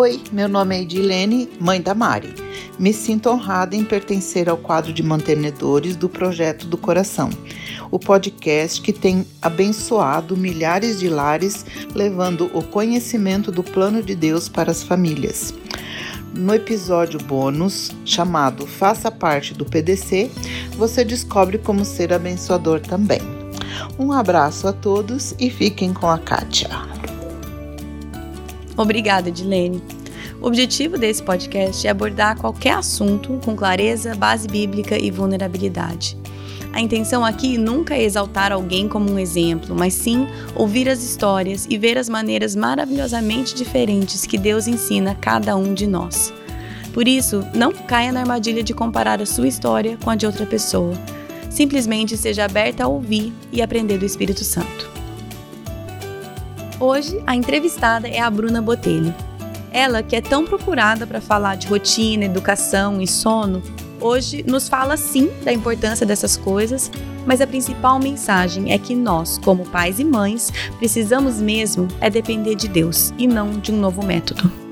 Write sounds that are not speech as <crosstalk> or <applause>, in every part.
Oi, meu nome é Edilene, mãe da Mari. Me sinto honrada em pertencer ao quadro de mantenedores do Projeto do Coração, o podcast que tem abençoado milhares de lares, levando o conhecimento do plano de Deus para as famílias. No episódio bônus, chamado Faça Parte do PDC, você descobre como ser abençoador também. Um abraço a todos e fiquem com a Kátia. Obrigada, Edilene. O objetivo desse podcast é abordar qualquer assunto com clareza, base bíblica e vulnerabilidade. A intenção aqui nunca é exaltar alguém como um exemplo, mas sim ouvir as histórias e ver as maneiras maravilhosamente diferentes que Deus ensina a cada um de nós. Por isso, não caia na armadilha de comparar a sua história com a de outra pessoa. Simplesmente seja aberta a ouvir e aprender do Espírito Santo. Hoje, a entrevistada é a Bruna Botelho. Ela, que é tão procurada para falar de rotina, educação e sono, hoje nos fala sim da importância dessas coisas, mas a principal mensagem é que nós, como pais e mães, precisamos mesmo é depender de Deus e não de um novo método.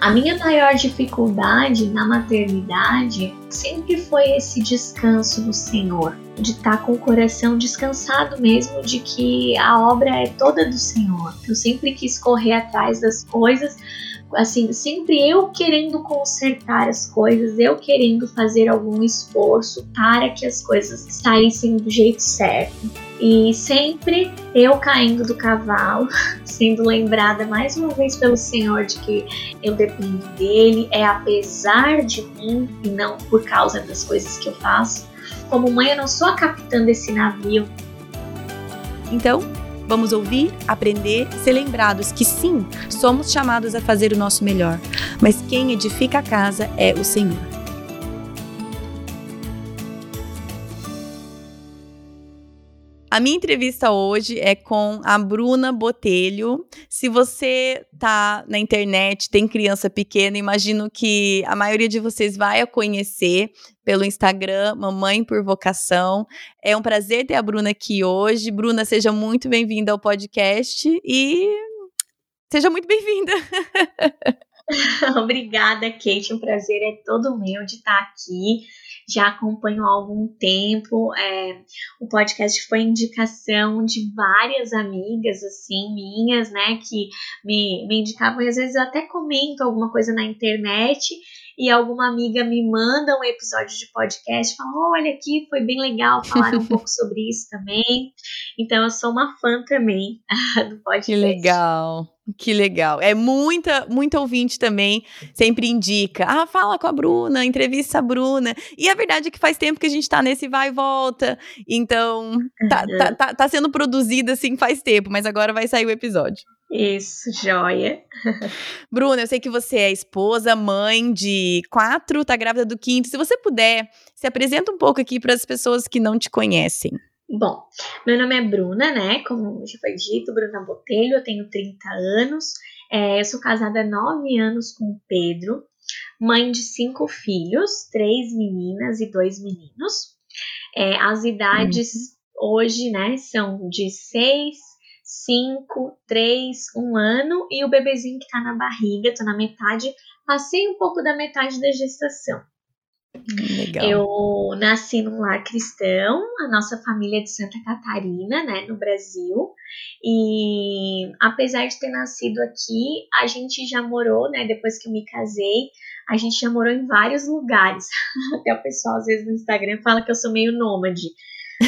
A minha maior dificuldade na maternidade sempre foi esse descanso no Senhor, de estar com o coração descansado mesmo de que a obra é toda do Senhor. Eu sempre quis correr atrás das coisas, assim, sempre eu querendo consertar as coisas, eu querendo fazer algum esforço para que as coisas saíssem do jeito certo. E sempre eu caindo do cavalo, <laughs> sendo lembrada mais uma vez pelo Senhor de que eu dependo dele, é apesar de mim e não por causa das coisas que eu faço. Como mãe, eu não sou a capitã desse navio. Então, vamos ouvir, aprender, ser lembrados que sim, somos chamados a fazer o nosso melhor, mas quem edifica a casa é o Senhor. A minha entrevista hoje é com a Bruna Botelho. Se você tá na internet, tem criança pequena, imagino que a maioria de vocês vai a conhecer pelo Instagram, Mamãe por Vocação. É um prazer ter a Bruna aqui hoje. Bruna, seja muito bem-vinda ao podcast e seja muito bem-vinda. <laughs> <laughs> Obrigada, Kate. Um prazer é todo meu de estar aqui já acompanho há algum tempo. É, o podcast foi indicação de várias amigas, assim, minhas, né, que me, me indicavam, e às vezes eu até comento alguma coisa na internet e alguma amiga me manda um episódio de podcast, fala, olha aqui, foi bem legal falar um <laughs> pouco sobre isso também. Então eu sou uma fã também <laughs> do podcast. Que legal. Que legal. É muita, muita ouvinte também sempre indica. Ah, fala com a Bruna, entrevista a Bruna. E a verdade é que faz tempo que a gente tá nesse vai e volta. Então, tá, uhum. tá, tá, tá sendo produzida assim faz tempo, mas agora vai sair o episódio. Isso, joia. Bruna, eu sei que você é esposa, mãe de quatro, tá grávida do quinto. Se você puder, se apresenta um pouco aqui para as pessoas que não te conhecem. Bom, meu nome é Bruna, né? Como já foi dito, Bruna Botelho, eu tenho 30 anos. É, eu sou casada há 9 anos com o Pedro, mãe de cinco filhos, três meninas e dois meninos. É, as idades uhum. hoje, né, são de 6, 5, 3, 1 ano e o bebezinho que tá na barriga, tô na metade, passei um pouco da metade da gestação. Legal. Eu nasci num lar cristão, a nossa família é de Santa Catarina, né, no Brasil. E apesar de ter nascido aqui, a gente já morou, né, depois que eu me casei, a gente já morou em vários lugares. <laughs> Até o pessoal às vezes no Instagram fala que eu sou meio nômade.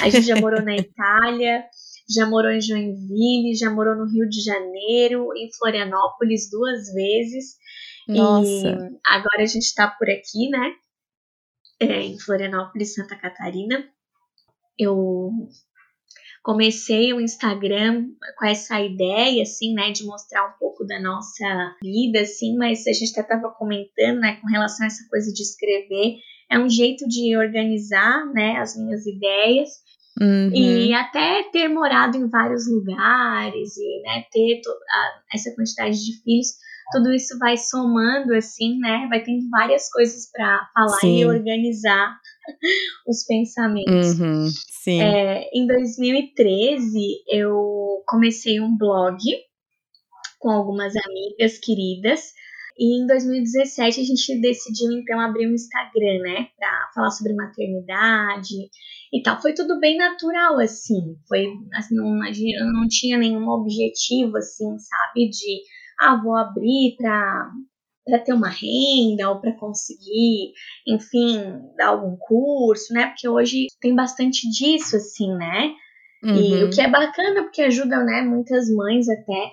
A gente já morou na <laughs> Itália, já morou em Joinville, já morou no Rio de Janeiro, em Florianópolis duas vezes. Nossa. E agora a gente está por aqui, né? é, em Florianópolis, Santa Catarina. Eu comecei o Instagram com essa ideia, assim, né, de mostrar um pouco da nossa vida, assim, mas a gente até estava comentando, né, com relação a essa coisa de escrever, é um jeito de organizar, né, as minhas ideias. Uhum. E até ter morado em vários lugares e né, ter a, essa quantidade de filhos, tudo isso vai somando, assim, né? Vai tendo várias coisas para falar Sim. e organizar <laughs> os pensamentos. Uhum. Sim. É, em 2013, eu comecei um blog com algumas amigas queridas. E em 2017 a gente decidiu então abrir um Instagram, né, para falar sobre maternidade e tal. Foi tudo bem natural assim. Foi assim, não, não tinha nenhum objetivo assim, sabe, de ah, vou abrir para para ter uma renda ou para conseguir, enfim, dar algum curso, né? Porque hoje tem bastante disso, assim, né? Uhum. E o uhum. que é bacana porque ajuda, né, muitas mães até.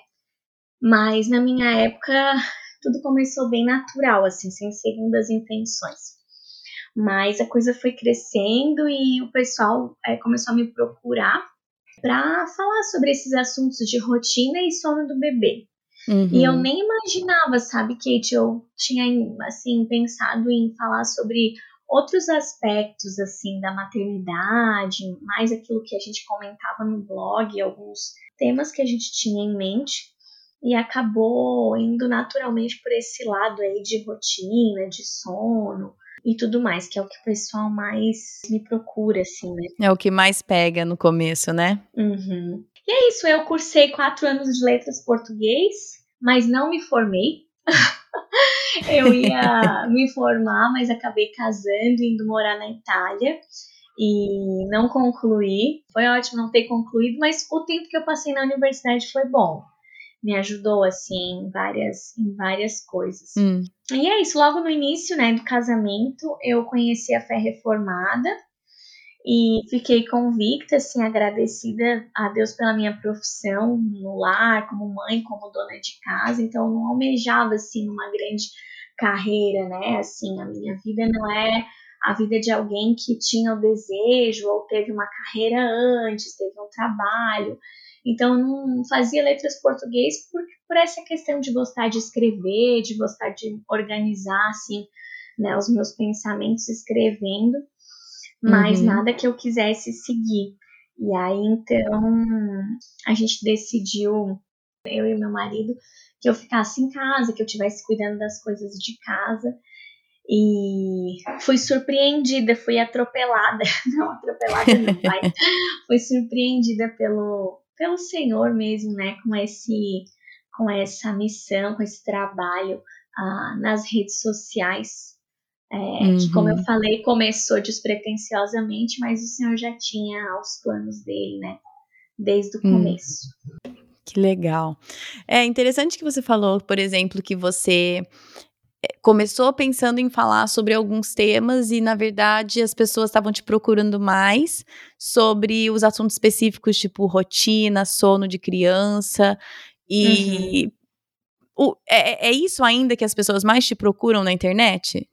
Mas na minha época tudo começou bem natural, assim, sem segundas intenções. Mas a coisa foi crescendo e o pessoal é, começou a me procurar para falar sobre esses assuntos de rotina e sono do bebê. Uhum. E eu uhum. nem imaginava, sabe, Kate? Eu tinha, assim, pensado em falar sobre outros aspectos, assim, da maternidade, mais aquilo que a gente comentava no blog, alguns temas que a gente tinha em mente. E acabou indo naturalmente por esse lado aí de rotina, de sono e tudo mais, que é o que o pessoal mais me procura, assim, né? É o que mais pega no começo, né? Uhum. E é isso, eu cursei quatro anos de letras português, mas não me formei. <laughs> eu ia <laughs> me formar, mas acabei casando e indo morar na Itália e não concluí. Foi ótimo não ter concluído, mas o tempo que eu passei na universidade foi bom. Me ajudou assim em várias, em várias coisas. Hum. E é isso, logo no início, né, do casamento, eu conheci a fé reformada e fiquei convicta, assim, agradecida a Deus pela minha profissão no lar, como mãe, como dona de casa. Então, não almejava, assim, uma grande carreira, né? Assim, a minha vida não é a vida de alguém que tinha o desejo ou teve uma carreira antes, teve um trabalho. Então, não fazia letras português por, por essa questão de gostar de escrever, de gostar de organizar, assim, né, os meus pensamentos escrevendo mas uhum. nada que eu quisesse seguir. E aí então a gente decidiu, eu e meu marido, que eu ficasse em casa, que eu estivesse cuidando das coisas de casa. E fui surpreendida, fui atropelada, <laughs> não atropelada não, mas <laughs> fui surpreendida pelo, pelo Senhor mesmo, né, com esse com essa missão, com esse trabalho ah, nas redes sociais, é, uhum. Que, como eu falei, começou despretensiosamente, mas o Senhor já tinha os planos dele, né? Desde o hum. começo. Que legal. É interessante que você falou, por exemplo, que você é, começou pensando em falar sobre alguns temas e, na verdade, as pessoas estavam te procurando mais sobre os assuntos específicos, tipo rotina, sono de criança. E uhum. o, é, é isso ainda que as pessoas mais te procuram na internet?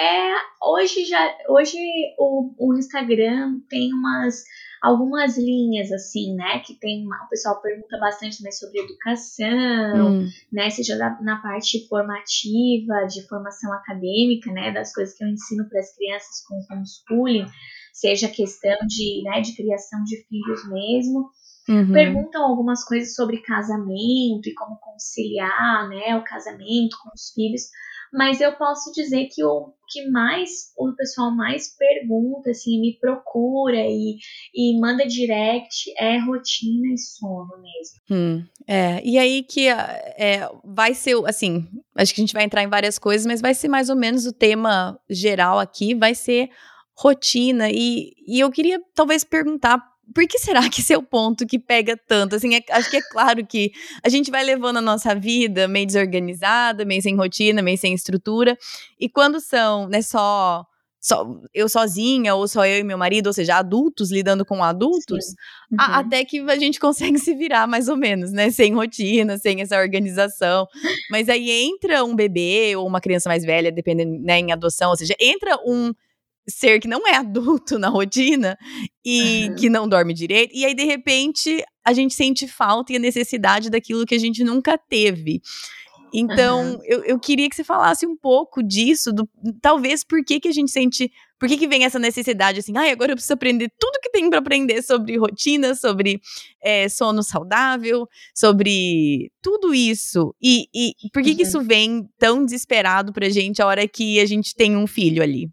É, hoje já, hoje o, o Instagram tem umas algumas linhas assim, né, que tem uma, o pessoal pergunta bastante também sobre educação, hum. né, seja da, na parte formativa, de formação acadêmica, né, das coisas que eu ensino para as crianças com homeschooling, seja questão de, né, de criação de filhos mesmo. Uhum. Perguntam algumas coisas sobre casamento e como conciliar, né, o casamento com os filhos mas eu posso dizer que o que mais o pessoal mais pergunta, assim, me procura e, e manda direct é rotina e sono mesmo. Hum, é, e aí que é, vai ser, assim, acho que a gente vai entrar em várias coisas, mas vai ser mais ou menos o tema geral aqui, vai ser rotina. E, e eu queria talvez perguntar por que será que esse é o ponto que pega tanto? Assim, é, acho que é claro que a gente vai levando a nossa vida meio desorganizada, meio sem rotina, meio sem estrutura. E quando são, né, só, só eu sozinha, ou só eu e meu marido, ou seja, adultos lidando com adultos, uhum. a, até que a gente consegue se virar mais ou menos, né? Sem rotina, sem essa organização. Mas aí entra um bebê ou uma criança mais velha, dependendo, né, em adoção, ou seja, entra um ser que não é adulto <laughs> na rotina e uhum. que não dorme direito. E aí, de repente, a gente sente falta e a necessidade daquilo que a gente nunca teve. Então, uhum. eu, eu queria que você falasse um pouco disso, do, talvez por que, que a gente sente. Por que, que vem essa necessidade assim, ah, agora eu preciso aprender tudo que tem para aprender sobre rotina, sobre é, sono saudável, sobre tudo isso. E, e por que, uhum. que isso vem tão desesperado pra gente a hora que a gente tem um filho ali?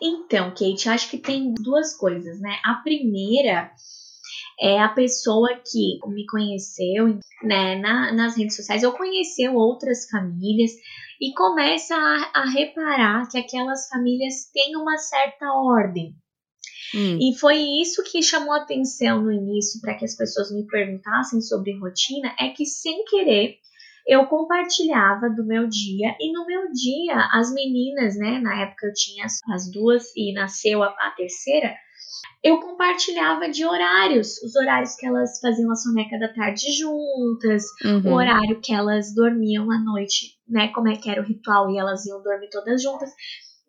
Então, Kate, acho que tem duas coisas, né? A primeira é a pessoa que me conheceu né, na, nas redes sociais ou conheceu outras famílias e começa a, a reparar que aquelas famílias têm uma certa ordem. Hum. E foi isso que chamou atenção no início para que as pessoas me perguntassem sobre rotina, é que sem querer eu compartilhava do meu dia e no meu dia as meninas, né, na época eu tinha as duas e nasceu a, a terceira, eu compartilhava de horários, os horários que elas faziam a soneca da tarde juntas, uhum. o horário que elas dormiam à noite, né? Como é que era o ritual e elas iam dormir todas juntas.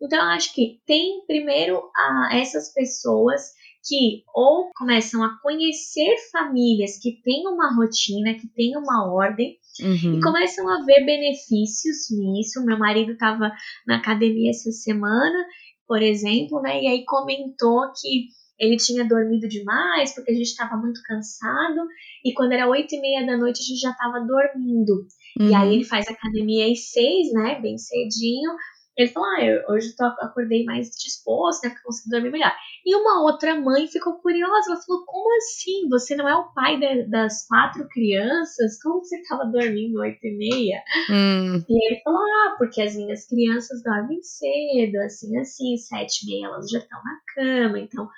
Então, eu acho que tem primeiro a, essas pessoas que ou começam a conhecer famílias que têm uma rotina, que têm uma ordem, uhum. e começam a ver benefícios nisso. Meu marido estava na academia essa semana, por exemplo, né? E aí comentou que ele tinha dormido demais porque a gente estava muito cansado e quando era oito e meia da noite a gente já estava dormindo. Uhum. E aí uhum. ele faz academia às seis, né, bem cedinho. Ele falou, ah, eu, hoje eu acordei mais disposto, né, porque consegui dormir melhor. E uma outra mãe ficou curiosa, ela falou, como assim? Você não é o pai de, das quatro crianças? Como você estava dormindo oito e meia? Hum. E ele falou, ah, porque as minhas crianças dormem cedo, assim, assim, sete e meia elas já estão na cama, então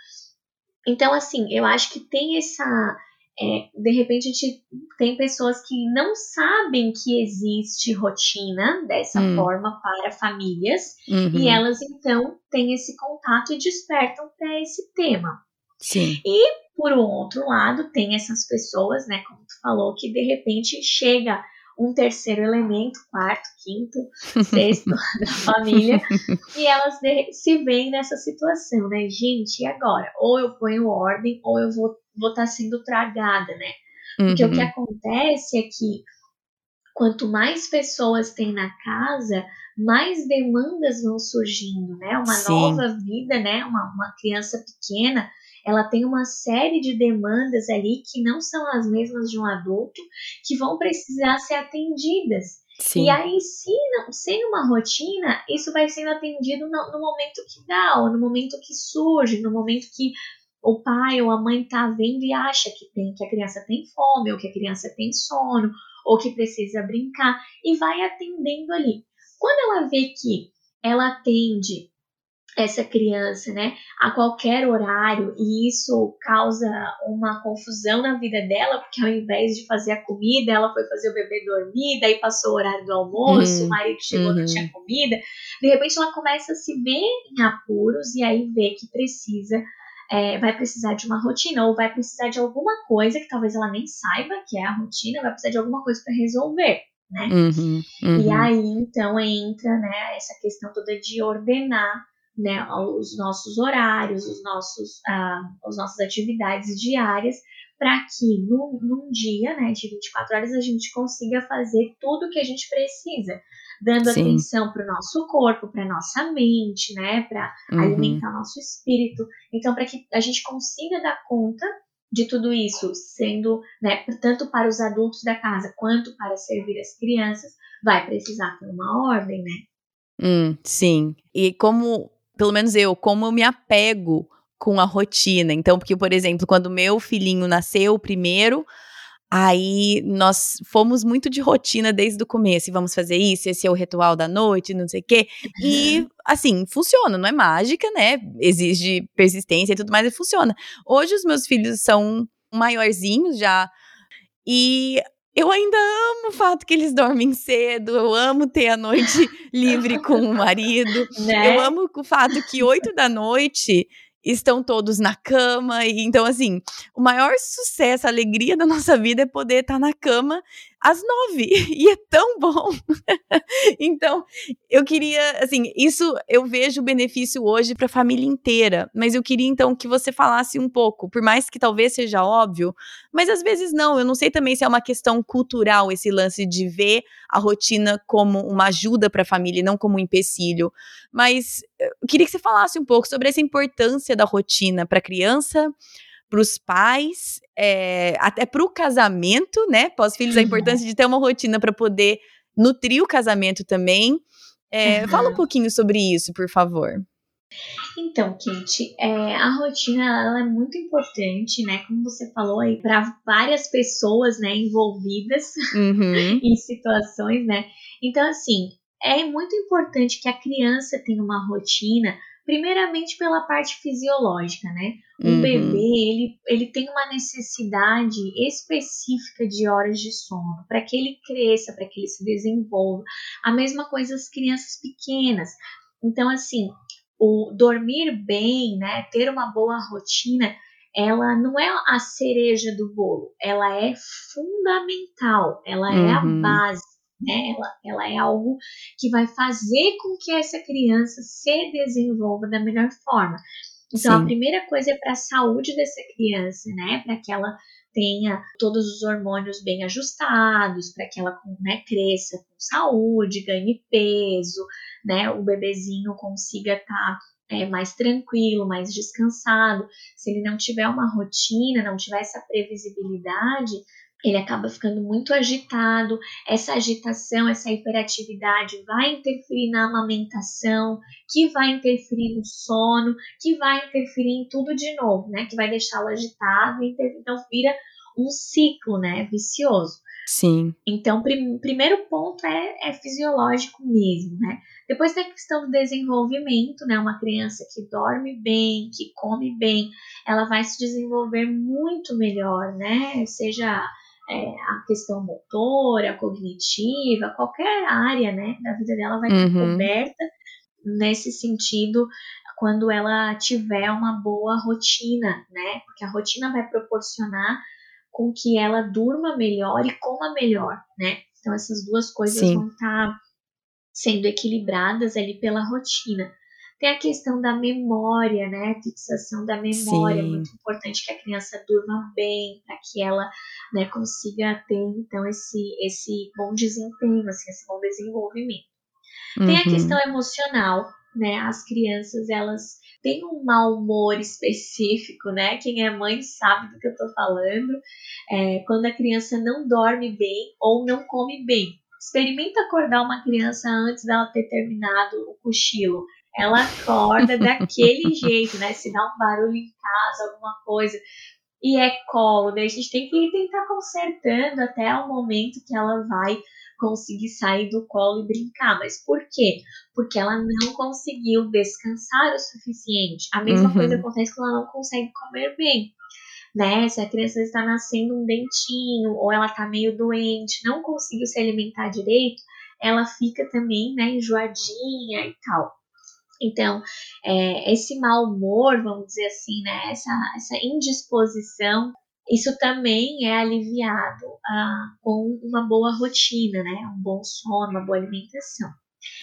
então, assim, eu acho que tem essa. É, de repente, a gente tem pessoas que não sabem que existe rotina dessa hum. forma para famílias, uhum. e elas então têm esse contato e despertam para esse tema. Sim. E, por outro lado, tem essas pessoas, né, como tu falou, que de repente chega um terceiro elemento, quarto, quinto, sexto <laughs> da família, e elas se veem nessa situação, né? Gente, e agora? Ou eu ponho ordem, ou eu vou estar tá sendo tragada, né? Porque uhum. o que uhum. acontece é que quanto mais pessoas tem na casa, mais demandas vão surgindo, né? Uma Sim. nova vida, né? Uma, uma criança pequena ela tem uma série de demandas ali que não são as mesmas de um adulto, que vão precisar ser atendidas. Sim. E aí, se não, sem uma rotina, isso vai sendo atendido no, no, momento que dá, ou no momento que surge, no momento que o pai ou a mãe tá vendo e acha que tem, que a criança tem fome, ou que a criança tem sono, ou que precisa brincar, e vai atendendo ali. Quando ela vê que ela atende essa criança, né, a qualquer horário, e isso causa uma confusão na vida dela, porque ao invés de fazer a comida, ela foi fazer o bebê dormir, daí passou o horário do almoço, uhum. o marido chegou, uhum. não tinha comida. De repente ela começa a se ver em apuros e aí vê que precisa, é, vai precisar de uma rotina, ou vai precisar de alguma coisa que talvez ela nem saiba que é a rotina, vai precisar de alguma coisa para resolver. Né? Uhum, uhum. E aí então entra né, essa questão toda de ordenar né, os nossos horários, os nossos, ah, as nossas atividades diárias, para que num, num, dia né, de 24 horas a gente consiga fazer tudo o que a gente precisa, dando Sim. atenção para o nosso corpo, para nossa mente, né, para uhum. alimentar nosso espírito. Então, para que a gente consiga dar conta de tudo isso, sendo, né, tanto para os adultos da casa quanto para servir as crianças, vai precisar ter uma ordem, né? Hum, sim. E como pelo menos eu, como eu me apego com a rotina. Então, porque, por exemplo, quando meu filhinho nasceu primeiro, aí nós fomos muito de rotina desde o começo. E vamos fazer isso, esse é o ritual da noite, não sei o quê. E, assim, funciona, não é mágica, né? Exige persistência e tudo mais, e funciona. Hoje os meus filhos são maiorzinhos já. E eu ainda amo o fato que eles dormem cedo, eu amo ter a noite <laughs> livre com o marido. Né? Eu amo o fato que <laughs> oito da noite estão todos na cama. E então, assim, o maior sucesso, a alegria da nossa vida é poder estar na cama às nove. <laughs> E é tão bom. <laughs> então, eu queria, assim, isso eu vejo o benefício hoje para a família inteira. Mas eu queria, então, que você falasse um pouco, por mais que talvez seja óbvio, mas às vezes não. Eu não sei também se é uma questão cultural esse lance de ver a rotina como uma ajuda para a família não como um empecilho. Mas eu queria que você falasse um pouco sobre essa importância da rotina para a criança para os pais, é, até para o casamento, né? Pós-filhos, a uhum. importância de ter uma rotina para poder nutrir o casamento também. É, uhum. Fala um pouquinho sobre isso, por favor. Então, Kate, é, a rotina ela é muito importante, né? Como você falou aí, para várias pessoas, né, envolvidas uhum. <laughs> em situações, né? Então, assim, é muito importante que a criança tenha uma rotina primeiramente pela parte fisiológica, né? Um uhum. bebê, ele, ele tem uma necessidade específica de horas de sono para que ele cresça, para que ele se desenvolva. A mesma coisa as crianças pequenas. Então, assim, o dormir bem, né, ter uma boa rotina, ela não é a cereja do bolo, ela é fundamental, ela uhum. é a uhum. base né? Ela, ela é algo que vai fazer com que essa criança se desenvolva da melhor forma. Então, Sim. a primeira coisa é para a saúde dessa criança, né? Para que ela tenha todos os hormônios bem ajustados, para que ela né, cresça com saúde, ganhe peso, né? O bebezinho consiga estar tá, é, mais tranquilo, mais descansado. Se ele não tiver uma rotina, não tiver essa previsibilidade, ele acaba ficando muito agitado. Essa agitação, essa hiperatividade vai interferir na amamentação, que vai interferir no sono, que vai interferir em tudo de novo, né? Que vai deixá-lo agitado, então vira um ciclo, né? Vicioso. Sim. Então, prim primeiro ponto é, é fisiológico mesmo, né? Depois tem a questão do desenvolvimento, né? Uma criança que dorme bem, que come bem, ela vai se desenvolver muito melhor, né? Seja é, a questão motora, cognitiva, qualquer área né, da vida dela vai estar uhum. coberta nesse sentido quando ela tiver uma boa rotina, né? Porque a rotina vai proporcionar com que ela durma melhor e coma melhor, né? Então essas duas coisas Sim. vão estar sendo equilibradas ali pela rotina. Tem a questão da memória, né? A fixação da memória, é Sim. muito importante que a criança durma bem, para que ela né, consiga ter, então, esse, esse bom desempenho, assim, esse bom desenvolvimento. Uhum. Tem a uhum. questão emocional, né? As crianças, elas têm um mau humor específico, né? Quem é mãe sabe do que eu tô falando. É, quando a criança não dorme bem ou não come bem. Experimenta acordar uma criança antes dela ter terminado o cochilo ela acorda daquele <laughs> jeito, né? Se dá um barulho em casa, alguma coisa, e é colo, daí a gente tem que tentar consertando até o momento que ela vai conseguir sair do colo e brincar. Mas por quê? Porque ela não conseguiu descansar o suficiente. A mesma uhum. coisa acontece quando ela não consegue comer bem. Né? Se a criança está nascendo um dentinho ou ela está meio doente, não conseguiu se alimentar direito, ela fica também né, enjoadinha e tal. Então, é, esse mau humor, vamos dizer assim, né, essa, essa indisposição, isso também é aliviado ah, com uma boa rotina, né, um bom sono, uma boa alimentação.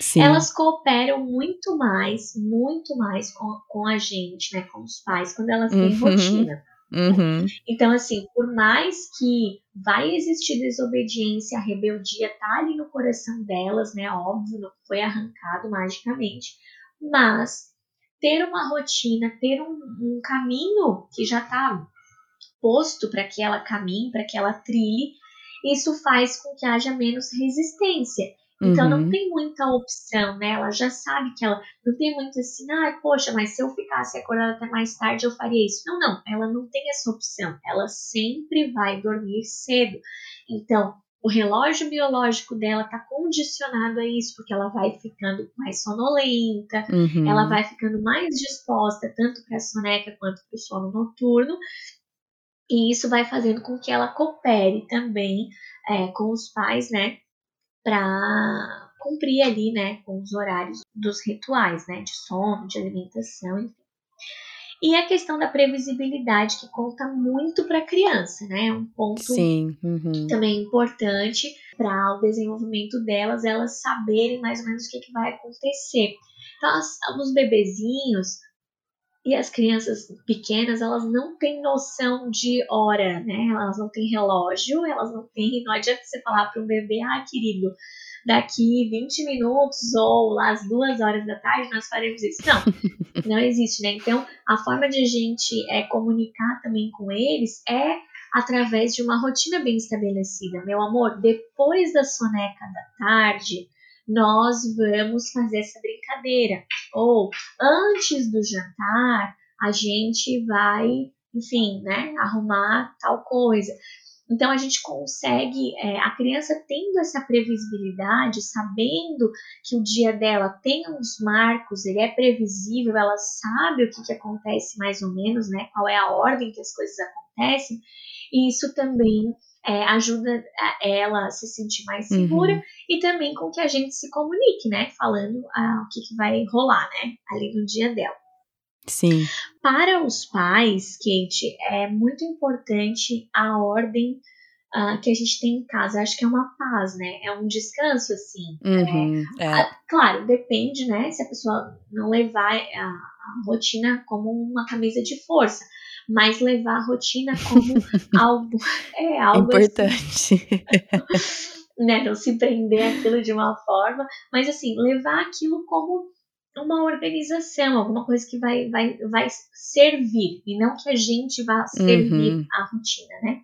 Sim. Elas cooperam muito mais, muito mais com, com a gente, né, com os pais, quando elas têm uhum. rotina. Uhum. Então, assim, por mais que vai existir desobediência, a rebeldia tá ali no coração delas, né? Óbvio, não foi arrancado magicamente mas ter uma rotina, ter um, um caminho que já está posto para que ela caminhe, para que ela trilhe, isso faz com que haja menos resistência. Então uhum. não tem muita opção, né? Ela já sabe que ela não tem muito assim, ah, poxa, mas se eu ficasse acordada até mais tarde eu faria isso. Não, não, ela não tem essa opção. Ela sempre vai dormir cedo. Então, o relógio biológico dela está condicionado a isso, porque ela vai ficando mais sonolenta, uhum. ela vai ficando mais disposta tanto para a soneca quanto para o sono noturno, e isso vai fazendo com que ela coopere também é, com os pais, né, para cumprir ali, né, com os horários dos rituais, né, de sono, de alimentação, enfim. E a questão da previsibilidade, que conta muito para a criança, né? É um ponto Sim. Uhum. também importante para o desenvolvimento delas, elas saberem mais ou menos o que, que vai acontecer. Então, as, os bebezinhos e as crianças pequenas, elas não têm noção de hora, né? Elas não têm relógio, elas não têm. Não adianta você falar para um bebê, ah, querido, daqui 20 minutos ou lá às duas horas da tarde nós faremos isso. Não, <laughs> não existe, né? Então, a forma de a gente é, comunicar também com eles é através de uma rotina bem estabelecida. Meu amor, depois da soneca da tarde, nós vamos fazer essa brincadeira. Ou antes do jantar, a gente vai, enfim, né, arrumar tal coisa. Então a gente consegue, é, a criança tendo essa previsibilidade, sabendo que o dia dela tem uns marcos, ele é previsível, ela sabe o que, que acontece mais ou menos, né? Qual é a ordem que as coisas acontecem, e isso também é, ajuda ela a se sentir mais segura uhum. e também com que a gente se comunique, né? Falando ah, o que, que vai rolar, né? Ali no dia dela. Sim. Para os pais, Kate, é muito importante a ordem uh, que a gente tem em casa. Acho que é uma paz, né? É um descanso, assim. Uhum, é, é. Uh, claro, depende, né? Se a pessoa não levar a, a rotina como uma camisa de força mas levar a rotina como <laughs> algo é algo assim. importante assim, <laughs> né não se prender aquilo de uma forma mas assim levar aquilo como uma organização, alguma coisa que vai, vai, vai servir, e não que a gente vá servir uhum. a rotina, né?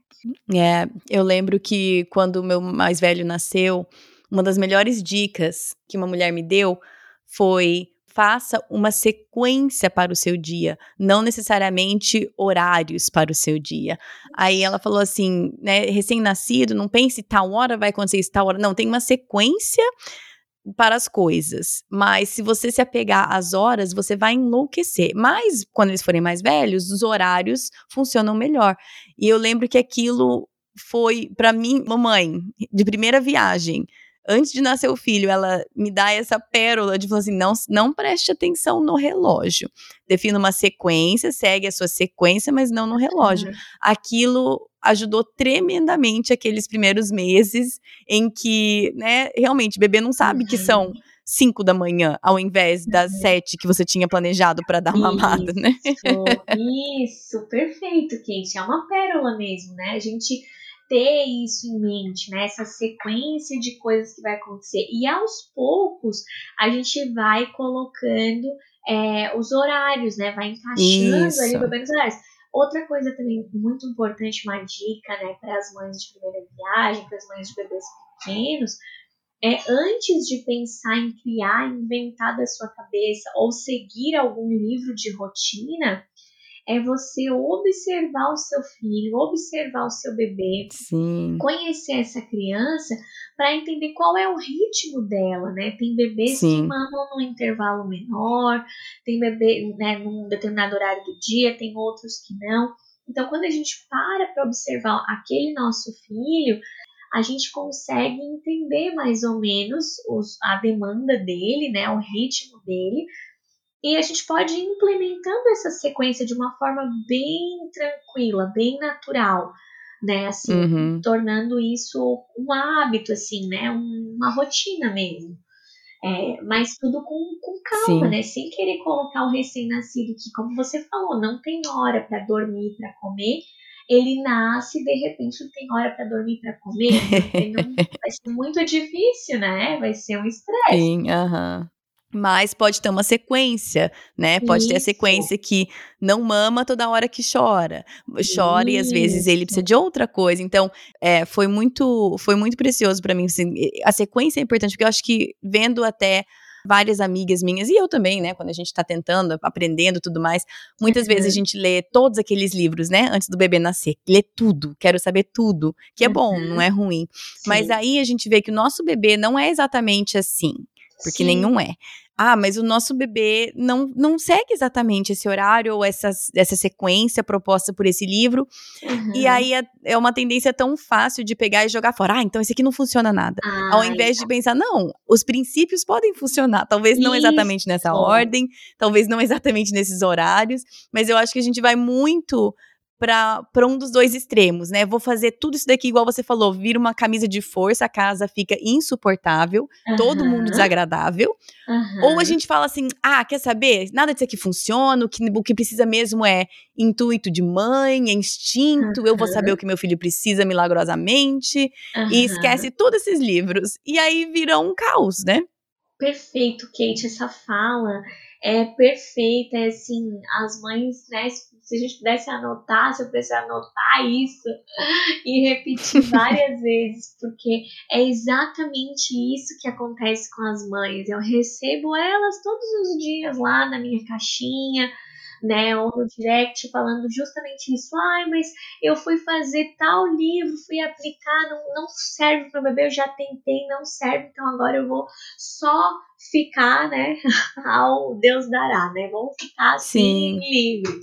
É, eu lembro que quando o meu mais velho nasceu, uma das melhores dicas que uma mulher me deu foi faça uma sequência para o seu dia, não necessariamente horários para o seu dia. Aí ela falou assim, né, recém-nascido, não pense tal hora vai acontecer isso, tal hora, não, tem uma sequência para as coisas. Mas se você se apegar às horas, você vai enlouquecer. Mas quando eles forem mais velhos, os horários funcionam melhor. E eu lembro que aquilo foi para mim, mamãe, de primeira viagem. Antes de nascer o filho, ela me dá essa pérola de falar assim: não, não preste atenção no relógio. Defina uma sequência, segue a sua sequência, mas não no relógio. Uhum. Aquilo ajudou tremendamente aqueles primeiros meses em que, né, realmente, bebê não sabe que são 5 uhum. da manhã, ao invés das 7 uhum. que você tinha planejado para dar mamada, né? Isso, perfeito, Kate. É uma pérola mesmo, né? A gente ter isso em mente, né? Essa sequência de coisas que vai acontecer. E aos poucos a gente vai colocando é, os horários, né? Vai encaixando isso. ali os horários. Outra coisa também muito importante, uma dica, né, para as mães de primeira viagem, para as mães de bebês pequenos, é antes de pensar em criar, inventar da sua cabeça ou seguir algum livro de rotina, é você observar o seu filho, observar o seu bebê, Sim. conhecer essa criança para entender qual é o ritmo dela, né? Tem bebês Sim. que mamam num intervalo menor, tem bebê né, num determinado horário do dia, tem outros que não. Então, quando a gente para para observar aquele nosso filho, a gente consegue entender mais ou menos os, a demanda dele, né, o ritmo dele, e a gente pode ir implementando essa sequência de uma forma bem tranquila, bem natural, né? Assim, uhum. tornando isso um hábito, assim, né? Uma rotina mesmo. É, mas tudo com, com calma, Sim. né? Sem querer colocar o recém-nascido que, como você falou, não tem hora para dormir, para comer. Ele nasce e de repente não tem hora para dormir, para comer. <laughs> Não, vai ser muito difícil, né? Vai ser um estresse. Sim, aham. Uhum. Mas pode ter uma sequência, né? Pode Isso. ter a sequência que não mama toda hora que chora. Chora Isso. e às vezes ele precisa de outra coisa. Então, é, foi muito foi muito precioso para mim. Assim, a sequência é importante, porque eu acho que vendo até várias amigas minhas, e eu também, né, quando a gente tá tentando, aprendendo tudo mais, muitas uhum. vezes a uhum. gente lê todos aqueles livros, né, antes do bebê nascer, lê tudo, quero saber tudo, que é uhum. bom, não é ruim. Sim. Mas aí a gente vê que o nosso bebê não é exatamente assim porque Sim. nenhum é. Ah, mas o nosso bebê não, não segue exatamente esse horário ou essa, essa sequência proposta por esse livro. Uhum. E aí é, é, uma tendência tão fácil de pegar e jogar fora. Ah, então esse aqui não funciona nada. Ah, Ao invés de pensar, não, os princípios podem funcionar. Talvez não Isso. exatamente nessa ordem, talvez não exatamente nesses horários, mas eu acho que a gente vai muito para um dos dois extremos, né? Vou fazer tudo isso daqui, igual você falou, vira uma camisa de força, a casa fica insuportável, uhum. todo mundo desagradável. Uhum. Ou a gente fala assim: ah, quer saber? Nada disso aqui funciona, o que, o que precisa mesmo é intuito de mãe, é instinto, uhum. eu vou saber o que meu filho precisa milagrosamente, e esquece todos esses livros. E aí vira um caos, né? Perfeito, Kate, essa fala é perfeita, é assim, as mães, né, se a gente pudesse anotar, se eu pudesse anotar isso <laughs> e repetir <laughs> várias vezes, porque é exatamente isso que acontece com as mães. Eu recebo elas todos os dias lá na minha caixinha, né, ou no direct falando justamente isso. Ai, mas eu fui fazer tal livro, fui aplicar, não, não serve para o bebê, eu já tentei, não serve, então agora eu vou só ficar, né, <laughs> ao Deus dará, né, vamos ficar assim Sim. livre.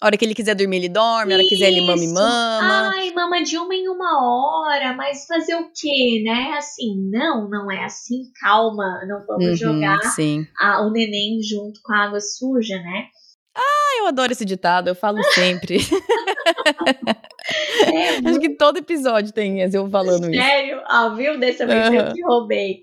A hora que ele quiser dormir, ele dorme. A hora que quiser, ele mama e mama. Ai, mama de uma em uma hora. Mas fazer o quê, né? Assim, não, não é assim. Calma, não vamos uhum, jogar a, o neném junto com a água suja, né? Eu adoro esse ditado. Eu falo sempre. <laughs> é, Acho que todo episódio tem eu falando Sério? isso. Sério? Ah, viu? Dessa vez uhum. eu te roubei.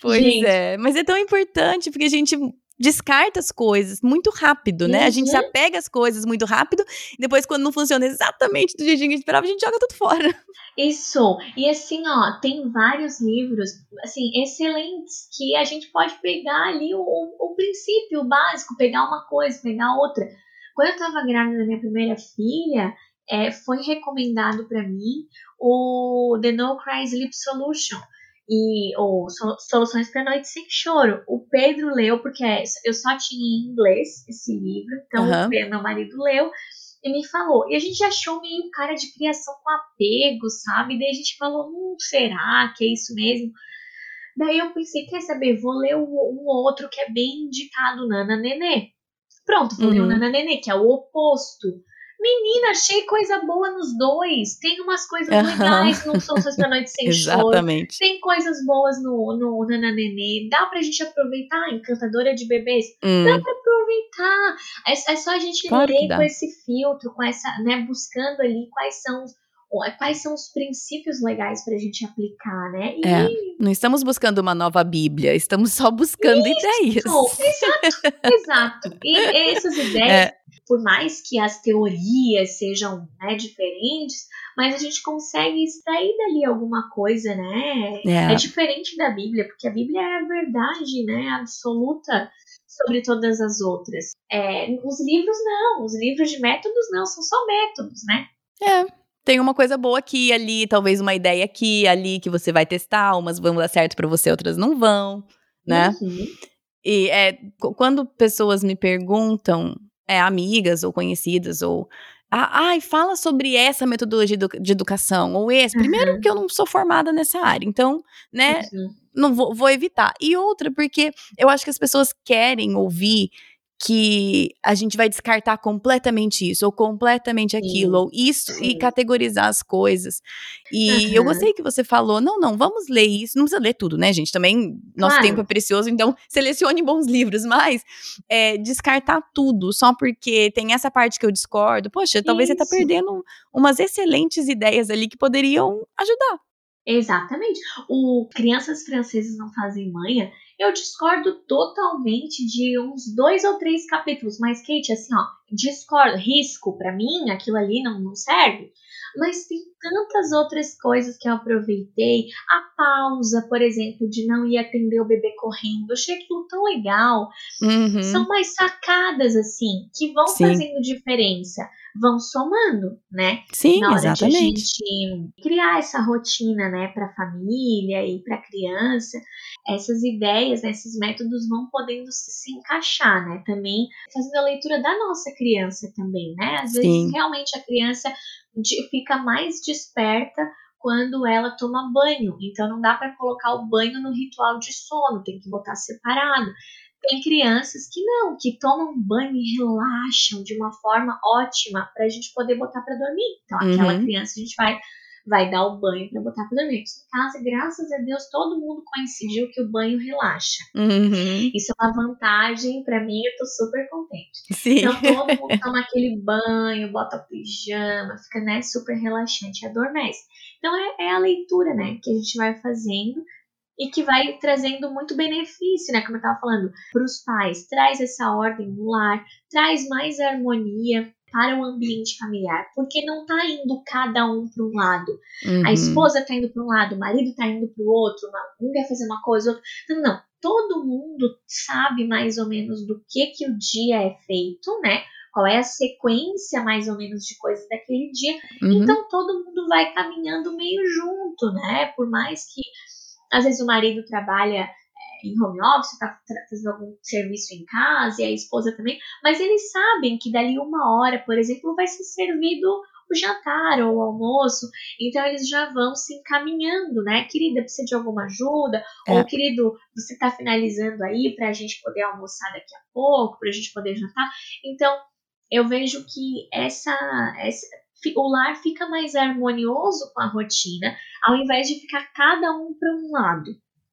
Pois gente. é. Mas é tão importante porque a gente descarta as coisas muito rápido, né? Uhum. A gente se uhum. apega às coisas muito rápido, e depois, quando não funciona exatamente do jeitinho que a gente esperava, a gente joga tudo fora. Isso. E assim, ó, tem vários livros, assim, excelentes, que a gente pode pegar ali o, o princípio o básico, pegar uma coisa, pegar outra. Quando eu tava grávida da minha primeira filha, é, foi recomendado para mim o The No Cry Sleep Solution e ou Soluções para Noite Sem Choro. O Pedro leu, porque é, eu só tinha em inglês esse livro, então uhum. o Pedro, meu marido leu e me falou. E a gente achou meio cara de criação com apego, sabe? Daí a gente falou, hum, será que é isso mesmo? Daí eu pensei, quer saber, vou ler um, um outro que é bem indicado, Nana Nenê. Pronto, vou uhum. o uhum. Nana Nenê, que é o oposto. Menina, achei coisa boa nos dois. Tem umas coisas legais no São da Noite Sem <laughs> Exatamente. Choro. Tem coisas boas no, no Nana Nenê. Dá pra gente aproveitar. Encantadora de bebês. Hum. Dá pra aproveitar. É, é só a gente claro ler com esse filtro, com essa, né, buscando ali quais são os quais são os princípios legais para a gente aplicar, né? E... É, não estamos buscando uma nova Bíblia, estamos só buscando Isso, ideias. Exato, exato. E essas <laughs> ideias é por mais que as teorias sejam né, diferentes, mas a gente consegue extrair dali alguma coisa, né? É. é diferente da Bíblia, porque a Bíblia é a verdade, né, absoluta sobre todas as outras. É, os livros não, os livros de métodos não, são só métodos, né? É, tem uma coisa boa aqui, ali, talvez uma ideia aqui, ali que você vai testar, umas vão dar certo para você, outras não vão, né? Uhum. E é, quando pessoas me perguntam é, amigas ou conhecidas, ou. Ah, ai, fala sobre essa metodologia de educação, ou esse. Uhum. Primeiro, que eu não sou formada nessa área, então, né, uhum. não vou, vou evitar. E outra, porque eu acho que as pessoas querem ouvir que a gente vai descartar completamente isso, ou completamente aquilo, sim, ou isso, sim. e categorizar as coisas. E uhum. eu gostei que você falou, não, não, vamos ler isso, não precisa ler tudo, né, gente? Também nosso claro. tempo é precioso, então selecione bons livros, mas é, descartar tudo só porque tem essa parte que eu discordo, poxa, talvez isso. você tá perdendo umas excelentes ideias ali que poderiam ajudar. Exatamente. O Crianças Francesas Não Fazem Manha eu discordo totalmente de uns dois ou três capítulos, mas Kate, assim, ó, discordo, risco para mim, aquilo ali não, não serve. Mas tem tantas outras coisas que eu aproveitei. A pausa, por exemplo, de não ir atender o bebê correndo. Eu achei aquilo tão legal. Uhum. São mais sacadas, assim, que vão Sim. fazendo diferença vão somando, né? Sim, Na hora exatamente. De a gente criar essa rotina, né, para a família e para a criança, essas ideias, né, esses métodos vão podendo se encaixar, né? Também fazendo a leitura da nossa criança também, né? Às vezes Sim. realmente a criança fica mais desperta quando ela toma banho. Então não dá para colocar o banho no ritual de sono, tem que botar separado tem crianças que não, que tomam banho e relaxam de uma forma ótima para a gente poder botar para dormir. Então, aquela uhum. criança a gente vai vai dar o banho para botar para dormir. Aqui em casa, graças a Deus, todo mundo coincidiu que o banho relaxa. Uhum. Isso é uma vantagem para mim, eu tô super contente. Sim. Então todo <laughs> mundo toma aquele banho, bota pijama, fica né, super relaxante, adormece. Então é, é a leitura, né, que a gente vai fazendo e que vai trazendo muito benefício, né? Como eu estava falando, para os pais, traz essa ordem no lar, traz mais harmonia para o ambiente familiar, porque não está indo cada um para um lado. Uhum. A esposa está indo para um lado, o marido está indo para o outro, um quer fazer uma coisa, outro. Não, não. Todo mundo sabe mais ou menos do que que o dia é feito, né? Qual é a sequência mais ou menos de coisas daquele dia. Uhum. Então todo mundo vai caminhando meio junto, né? Por mais que às vezes o marido trabalha é, em home office, está fazendo algum serviço em casa e a esposa também, mas eles sabem que dali uma hora, por exemplo, vai ser servido o jantar ou o almoço, então eles já vão se encaminhando, né? Querida, precisa de alguma ajuda? É. Ou, querido, você está finalizando aí para a gente poder almoçar daqui a pouco, para a gente poder jantar? Então, eu vejo que essa, essa o lar fica mais harmonioso com a rotina, ao invés de ficar cada um para um lado.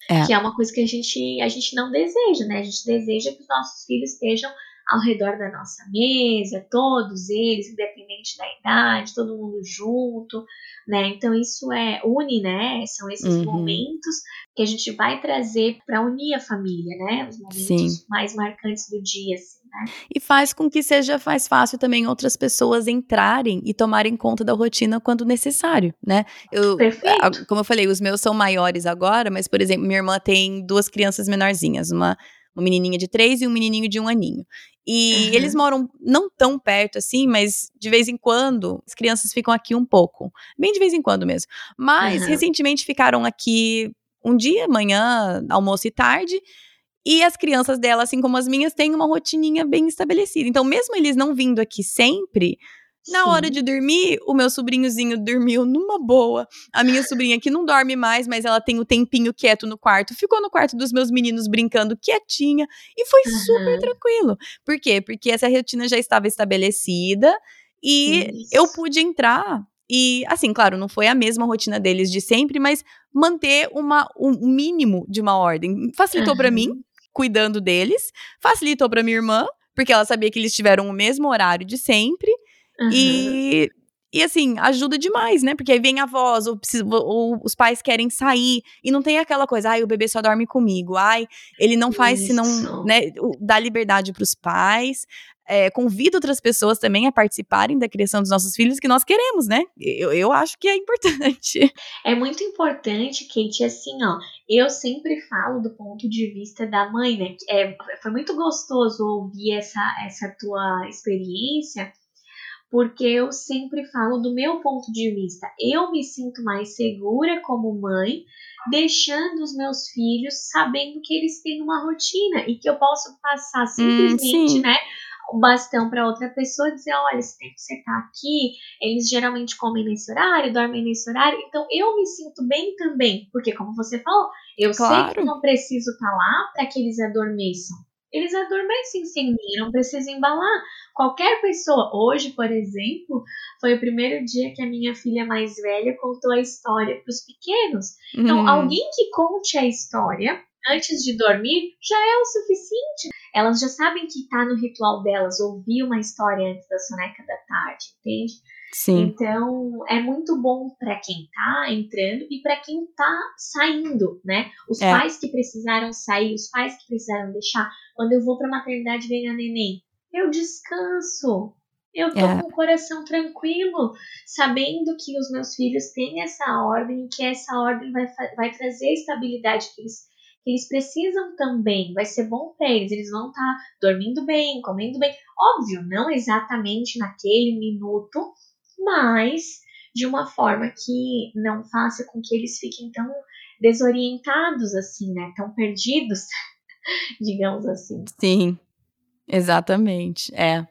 É. Que é uma coisa que a gente, a gente não deseja, né? A gente deseja que os nossos filhos estejam ao redor da nossa mesa, todos eles, independente da idade, todo mundo junto, né? Então isso é une, né? São esses uhum. momentos que a gente vai trazer para unir a família, né? Os momentos Sim. mais marcantes do dia, assim. Né? E faz com que seja mais fácil também outras pessoas entrarem e tomarem conta da rotina quando necessário, né? Eu, Perfeito. Como eu falei, os meus são maiores agora, mas, por exemplo, minha irmã tem duas crianças menorzinhas, uma, uma menininha de três e um menininho de um aninho. E uhum. eles moram não tão perto assim, mas de vez em quando as crianças ficam aqui um pouco. Bem de vez em quando mesmo. Mas uhum. recentemente ficaram aqui um dia, manhã, almoço e tarde. E as crianças dela, assim como as minhas, têm uma rotininha bem estabelecida. Então, mesmo eles não vindo aqui sempre, na hora de dormir, o meu sobrinhozinho dormiu numa boa. A minha sobrinha que não dorme mais, mas ela tem o tempinho quieto no quarto, ficou no quarto dos meus meninos brincando quietinha e foi uhum. super tranquilo. Por quê? Porque essa rotina já estava estabelecida e Isso. eu pude entrar e, assim, claro, não foi a mesma rotina deles de sempre, mas manter uma, um mínimo de uma ordem. Facilitou uhum. para mim, cuidando deles, facilitou para minha irmã, porque ela sabia que eles tiveram o mesmo horário de sempre. Uhum. E, e assim, ajuda demais, né? Porque aí vem a voz, ou, ou, os pais querem sair, e não tem aquela coisa, ai, o bebê só dorme comigo, ai, ele não faz Isso. senão, né? Dá liberdade para os pais. É, convida outras pessoas também a participarem da criação dos nossos filhos que nós queremos, né? Eu, eu acho que é importante. É muito importante, Kate, assim, ó. Eu sempre falo do ponto de vista da mãe, né? É, foi muito gostoso ouvir essa, essa tua experiência, porque eu sempre falo do meu ponto de vista. Eu me sinto mais segura como mãe, deixando os meus filhos sabendo que eles têm uma rotina e que eu posso passar hum, simplesmente, hum, né? o bastão para outra pessoa e dizer, olha, esse tempo que você tá aqui, eles geralmente comem nesse horário, dormem nesse horário, então eu me sinto bem também, porque como você falou, eu claro. sei que não preciso estar tá lá para que eles adormeçam eles adormecem sem mim, não precisa embalar. Qualquer pessoa, hoje, por exemplo, foi o primeiro dia que a minha filha mais velha contou a história para os pequenos. Então, uhum. alguém que conte a história antes de dormir já é o suficiente. Elas já sabem que está no ritual delas ouvir uma história antes da soneca da tarde, entende? Sim. Então, é muito bom para quem tá entrando e para quem tá saindo, né? Os é. pais que precisaram sair, os pais que precisaram deixar. Quando eu vou pra maternidade vem a neném, eu descanso. Eu tô é. com o coração tranquilo, sabendo que os meus filhos têm essa ordem e que essa ordem vai, vai trazer a estabilidade que eles, que eles precisam também. Vai ser bom para eles, eles vão estar tá dormindo bem, comendo bem. Óbvio, não exatamente naquele minuto, mas de uma forma que não faça com que eles fiquem tão desorientados assim, né? Tão perdidos, <laughs> digamos assim. Sim, exatamente. É.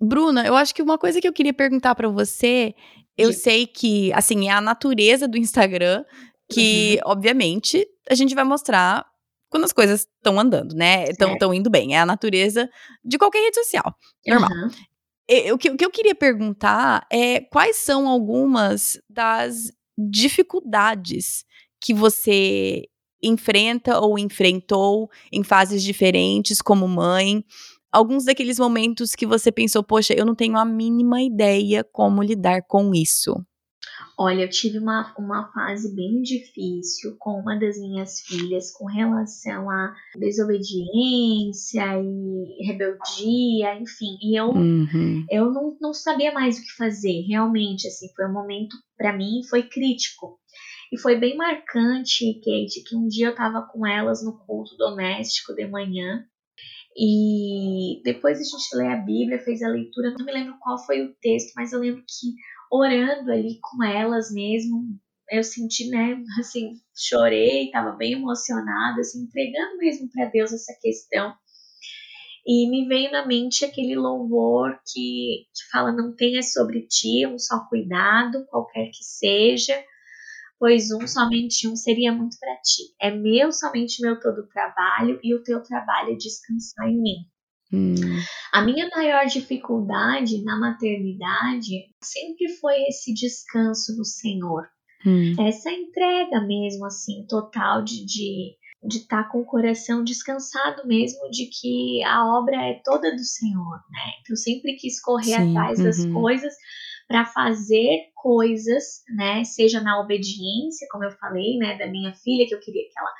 Bruna, eu acho que uma coisa que eu queria perguntar para você, eu sei que, assim, é a natureza do Instagram, que, uhum. obviamente, a gente vai mostrar quando as coisas estão andando, né? Estão indo bem. É a natureza de qualquer rede social. Normal. Uhum. O que, o que eu queria perguntar é quais são algumas das dificuldades que você enfrenta ou enfrentou em fases diferentes como mãe? Alguns daqueles momentos que você pensou, poxa, eu não tenho a mínima ideia como lidar com isso. Olha, eu tive uma, uma fase bem difícil com uma das minhas filhas com relação a desobediência e rebeldia, enfim. E eu, uhum. eu não, não sabia mais o que fazer, realmente, assim, foi um momento, para mim, foi crítico. E foi bem marcante, Kate, que um dia eu tava com elas no culto doméstico de manhã. E depois a gente lê a Bíblia, fez a leitura, não me lembro qual foi o texto, mas eu lembro que orando ali com elas mesmo, eu senti, né, assim, chorei, estava bem emocionada, assim, entregando mesmo para Deus essa questão. E me veio na mente aquele louvor que, que fala: Não tenha sobre ti um só cuidado, qualquer que seja, pois um, somente um, seria muito para ti. É meu, somente meu todo o trabalho, e o teu trabalho é descansar em mim. Hum. A minha maior dificuldade na maternidade sempre foi esse descanso no Senhor. Hum. Essa entrega mesmo, assim, total de de de estar tá com o coração descansado mesmo de que a obra é toda do Senhor, né? Então eu sempre quis correr Sim. atrás das uhum. coisas para fazer coisas, né? Seja na obediência, como eu falei, né, da minha filha que eu queria que ela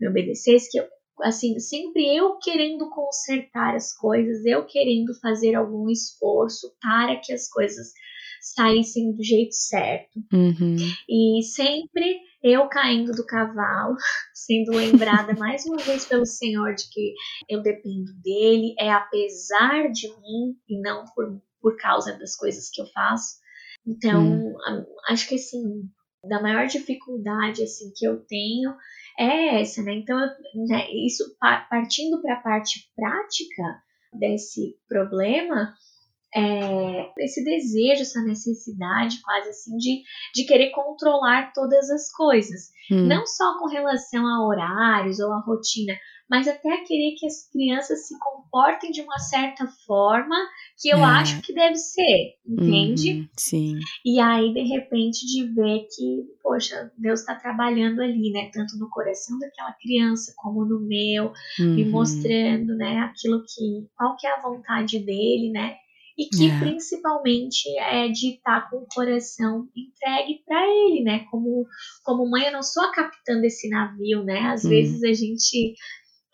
me obedecesse, que eu assim, sempre eu querendo consertar as coisas, eu querendo fazer algum esforço para que as coisas saíssem do jeito certo. Uhum. E sempre eu caindo do cavalo, <laughs> sendo lembrada <laughs> mais uma vez pelo Senhor de que eu dependo dele, é apesar de mim e não por, por causa das coisas que eu faço. Então, hum. acho que assim, da maior dificuldade assim que eu tenho é essa, né? Então, né, isso partindo para a parte prática desse problema, é, esse desejo, essa necessidade quase assim de, de querer controlar todas as coisas. Hum. Não só com relação a horários ou a rotina, mas até querer que as crianças se comportem de uma certa forma que eu é. acho que deve ser, entende? Uhum, sim. E aí, de repente, de ver que, poxa, Deus está trabalhando ali, né? Tanto no coração daquela criança como no meu, uhum. me mostrando, né? Aquilo que, qual que é a vontade dele, né? e que é. principalmente é de estar tá com o coração entregue para ele, né? Como, como mãe, eu não sou a capitã desse navio, né? Às hum. vezes a gente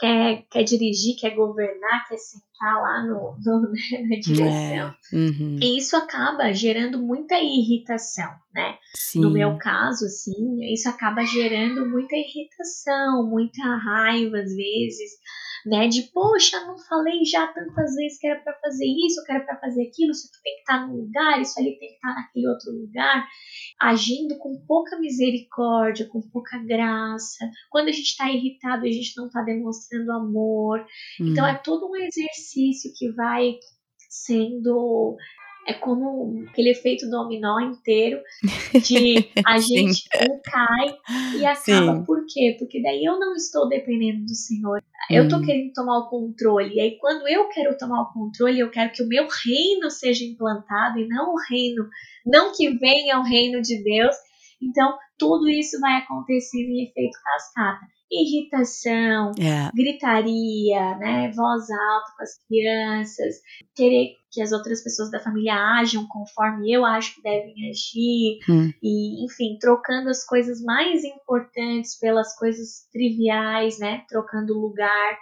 quer, quer dirigir, quer governar, quer sentar lá no, no né, <laughs> na direção. É. Uhum. E isso acaba gerando muita irritação, né? Sim. No meu caso, assim, isso acaba gerando muita irritação, muita raiva às vezes né? De poxa, não falei já tantas vezes que era para fazer isso, que era para fazer aquilo, isso aqui tem que estar tá num lugar, isso ali tem que estar tá naquele outro lugar, agindo com pouca misericórdia, com pouca graça. Quando a gente está irritado, a gente não está demonstrando amor. Hum. Então é todo um exercício que vai sendo é como aquele efeito dominó inteiro de <laughs> a gente um cai e acaba. Sim. Por quê? Porque daí eu não estou dependendo do Senhor. Eu estou hum. querendo tomar o controle. E aí, quando eu quero tomar o controle, eu quero que o meu reino seja implantado e não o reino, não que venha o reino de Deus. Então, tudo isso vai acontecer em efeito cascata irritação, é. gritaria, né, voz alta com as crianças, querer que as outras pessoas da família ajam conforme eu acho que devem agir, hum. e enfim, trocando as coisas mais importantes pelas coisas triviais, né, trocando lugar.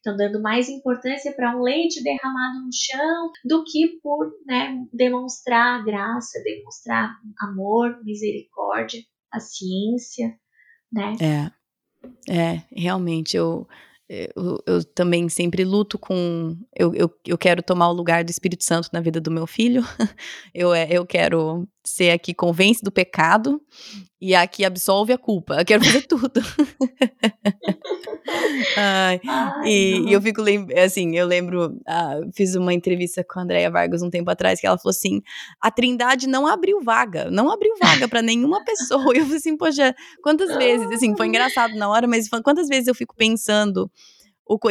Então, dando mais importância para um leite derramado no chão do que por né, demonstrar graça, demonstrar amor, misericórdia, paciência, né? É. É, realmente, eu, eu, eu, também sempre luto com. Eu, eu, eu quero tomar o lugar do Espírito Santo na vida do meu filho. <laughs> Eu, é, eu quero ser aqui convence do pecado e aqui absolve a culpa. Eu quero fazer tudo. <laughs> Ai, Ai, e, e eu fico assim, eu lembro, ah, fiz uma entrevista com a Andrea Vargas um tempo atrás que ela falou assim: a Trindade não abriu vaga, não abriu vaga pra nenhuma pessoa. <laughs> E eu falei assim, poxa, quantas vezes, assim, foi engraçado na hora, mas quantas vezes eu fico pensando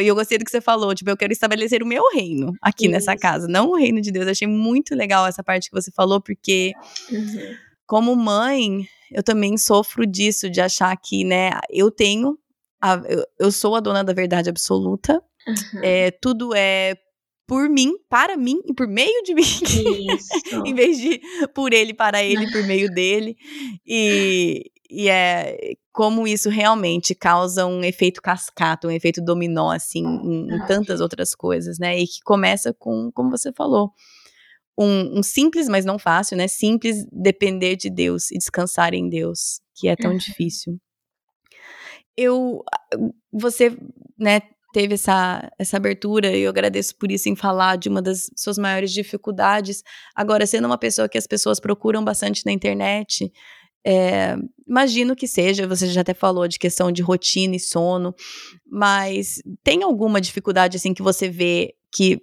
e eu gostei do que você falou, tipo, eu quero estabelecer o meu reino aqui nessa Isso. casa, não o reino de Deus. Eu achei muito legal essa parte que você falou, porque Uhum. como mãe, eu também sofro disso, de achar que, né, eu tenho, a- eu, eu sou a dona da verdade absoluta, Uhum. é, tudo é por mim, para mim e por meio de <laughs> mim. Em vez de por ele, para ele, por meio <laughs> dele. E, e é como isso realmente causa um efeito cascata, um efeito dominó, assim, em, em tantas outras coisas, né? E que começa com, como você falou, um, um simples, mas não fácil, né? Simples depender de Deus e descansar em Deus, que é tão Uhum. difícil. Eu, você, né, teve essa, essa abertura e eu agradeço por isso em falar de uma das suas maiores dificuldades. Agora, sendo uma pessoa que as pessoas procuram bastante na internet, é, imagino que seja, você já até falou de questão de rotina e sono, mas tem alguma dificuldade assim que você vê que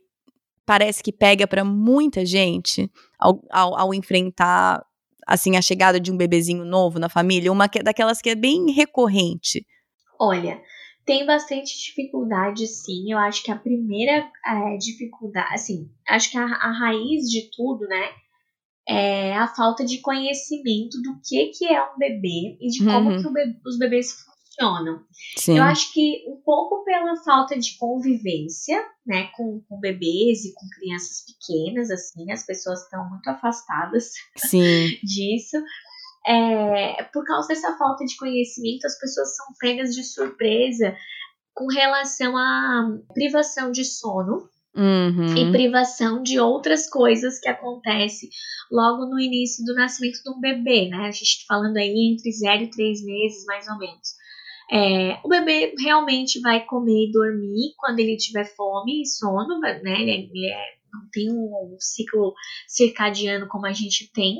parece que pega para muita gente ao, ao, ao enfrentar assim a chegada de um bebezinho novo na família, uma que, daquelas que é bem recorrente. Olha, tem bastante dificuldade, sim. Eu acho que a primeira é, dificuldade, assim, acho que a, a raiz de tudo, né, é a falta de conhecimento do que que é um bebê e de como Uhum. que be- os bebês funcionam. Sim. Eu acho que um pouco pela falta de convivência, né, com, com bebês e com crianças pequenas, assim, as pessoas estão muito afastadas Sim. <laughs> disso. É, por causa dessa falta de conhecimento, as pessoas são pegas de surpresa com relação à privação de sono Uhum. e privação de outras coisas que acontecem logo no início do nascimento de um bebê, né? A gente tá falando aí entre 0 e 3 meses, mais ou menos. É, o bebê realmente vai comer e dormir quando ele tiver fome e sono, né? Ele, é- ele é- não tem um ciclo circadiano como a gente tem.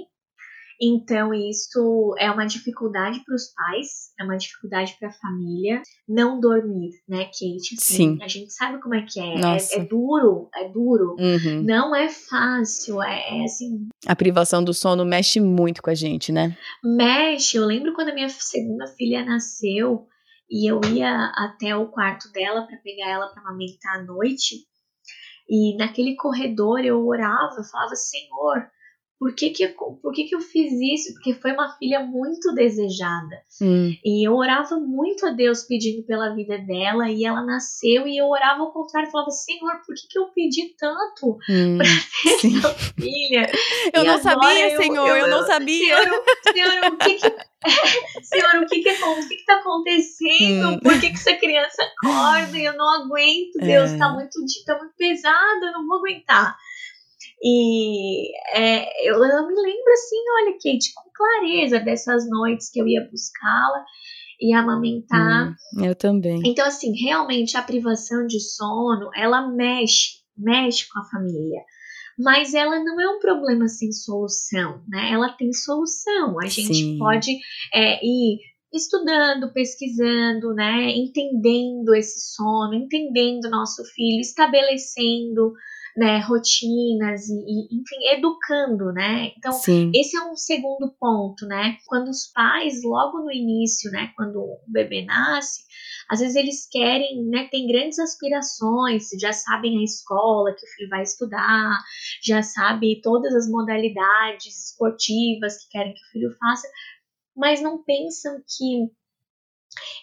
Então, isso é uma dificuldade para os pais, é uma dificuldade para a família. Não dormir, né, Kate? Assim, Sim. A gente sabe como é que é. É, é duro, é duro. Uhum. Não é fácil, é, é assim, A privação do sono mexe muito com a gente, né? mexe. Eu lembro quando a minha segunda filha nasceu e eu ia até o quarto dela para pegar ela para amamentar à noite. E naquele corredor eu orava, eu falava: Senhor, por que que, eu, por que que eu fiz isso? Porque foi uma filha muito desejada. Hum, E eu orava muito a Deus pedindo pela vida dela e ela nasceu e eu orava ao contrário, falava: Senhor, por que que eu pedi tanto hum. ter Sim. essa filha? <laughs> Eu E não sabia, eu- Senhor, eu- eu, não sabia. Senhor, senhor, o que que, <laughs> senhor, o que que, o que que tá acontecendo? Hum. Por que que essa criança acorda e eu não aguento? Deus, É. tá muito, tá muito pesado, eu não vou aguentar. E é, eu, eu me lembro assim, olha, Kate, com clareza dessas noites que eu ia buscá-la e amamentar. Hum, eu também. Então, assim, realmente a privação de sono, ela mexe, mexe com a família. Mas ela não é um problema sem solução, né? Ela tem solução. A gente Sim. pode é, ir estudando, pesquisando, né? Entendendo esse sono, entendendo nosso filho, estabelecendo né, rotinas e, e, enfim, educando, né? Então, Sim. esse é um segundo ponto, né? Quando os pais, logo no início, né, quando o bebê nasce, às vezes eles querem, né, tem grandes aspirações, já sabem a escola que o filho vai estudar, já sabe todas as modalidades esportivas que querem que o filho faça, mas não pensam que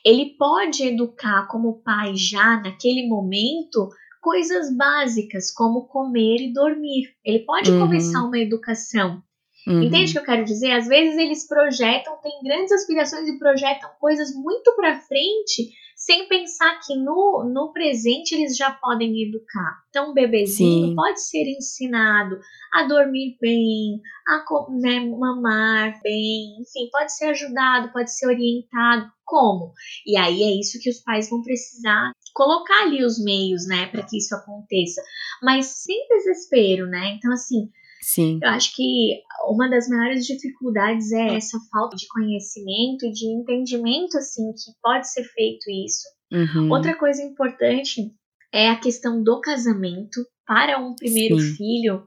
ele pode educar como pai já naquele momento coisas básicas como comer e dormir. Ele pode Uhum. começar uma educação. Uhum. Entende o que eu quero dizer? Às vezes eles projetam, têm grandes aspirações e projetam coisas muito para frente, sem pensar que no, no presente eles já podem educar. Então, um bebezinho Sim. pode ser ensinado a dormir bem, a né, mamar bem, enfim, pode ser ajudado, pode ser orientado. Como? E aí é isso que os pais vão precisar colocar ali os meios, né, para que isso aconteça, mas sem desespero, né? Então, assim, Sim. eu acho que uma das maiores dificuldades é essa falta de conhecimento e de entendimento, assim, que pode ser feito isso. Uhum. Outra coisa importante é a questão do casamento. Para um primeiro Sim. filho,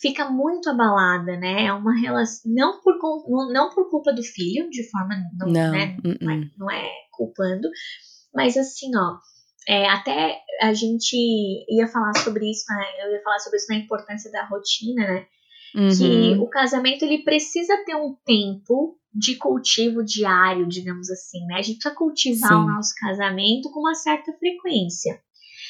fica muito abalada, né? É uma relação não por não por culpa do filho, de forma não, não. Né? Uh -uh. Não, é, não é culpando, mas assim, ó, é, até a gente ia falar sobre isso, né? Eu ia falar sobre isso na importância da rotina, né? Uhum. Que o casamento ele precisa ter um tempo de cultivo diário, digamos assim, né? A gente precisa cultivar Sim. o nosso casamento com uma certa frequência.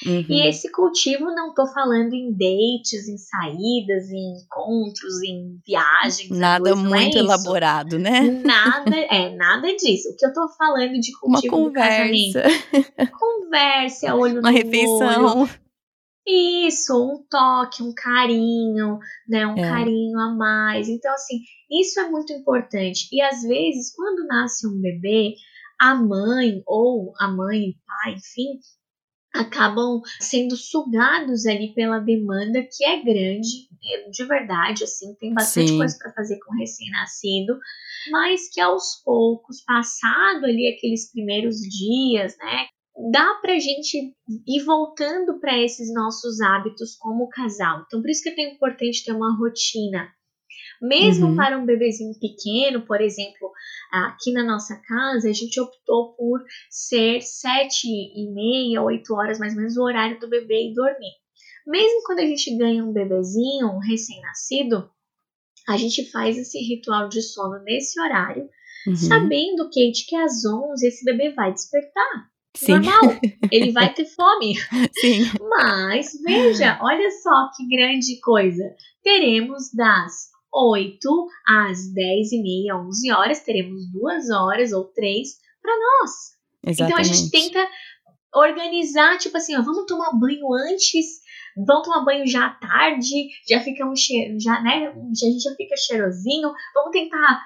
Uhum. E esse cultivo não tô falando em dates, em saídas, em encontros, em viagens. Nada coisa, muito é elaborado, né? Nada, é, nada disso. O que eu tô falando de cultivo Uma conversa. Conversa, <laughs> olho Uma no refeição. Olho. Isso, um toque, um carinho, né? Um é. carinho a mais. Então, assim, isso é muito importante. E às vezes, quando nasce um bebê, a mãe ou a mãe e pai, enfim, acabam sendo sugados ali pela demanda que é grande, é, de verdade, assim, tem bastante Sim. coisa para fazer com recém-nascido, mas que aos poucos, passado ali aqueles primeiros dias, né, dá pra gente ir voltando para esses nossos hábitos como casal. Então, por isso que é tão importante ter uma rotina mesmo uhum. para um bebezinho pequeno, por exemplo, aqui na nossa casa, a gente optou por ser sete e meia, oito horas mais ou menos o horário do bebê ir dormir. Mesmo quando a gente ganha um bebezinho, um recém-nascido, a gente faz esse ritual de sono nesse horário, uhum. sabendo, Kate, que às 11 esse bebê vai despertar. Sim. Normal, ele vai <laughs> ter fome. Sim. Mas veja, olha só que grande coisa. Teremos das 8 às 10 e meia, 11 horas, teremos duas horas ou três para nós. Exatamente. Então a gente tenta organizar, tipo assim, ó, vamos tomar banho antes, vamos tomar banho já à tarde, já fica um cheiro, já, né, a gente já fica cheirosinho, vamos tentar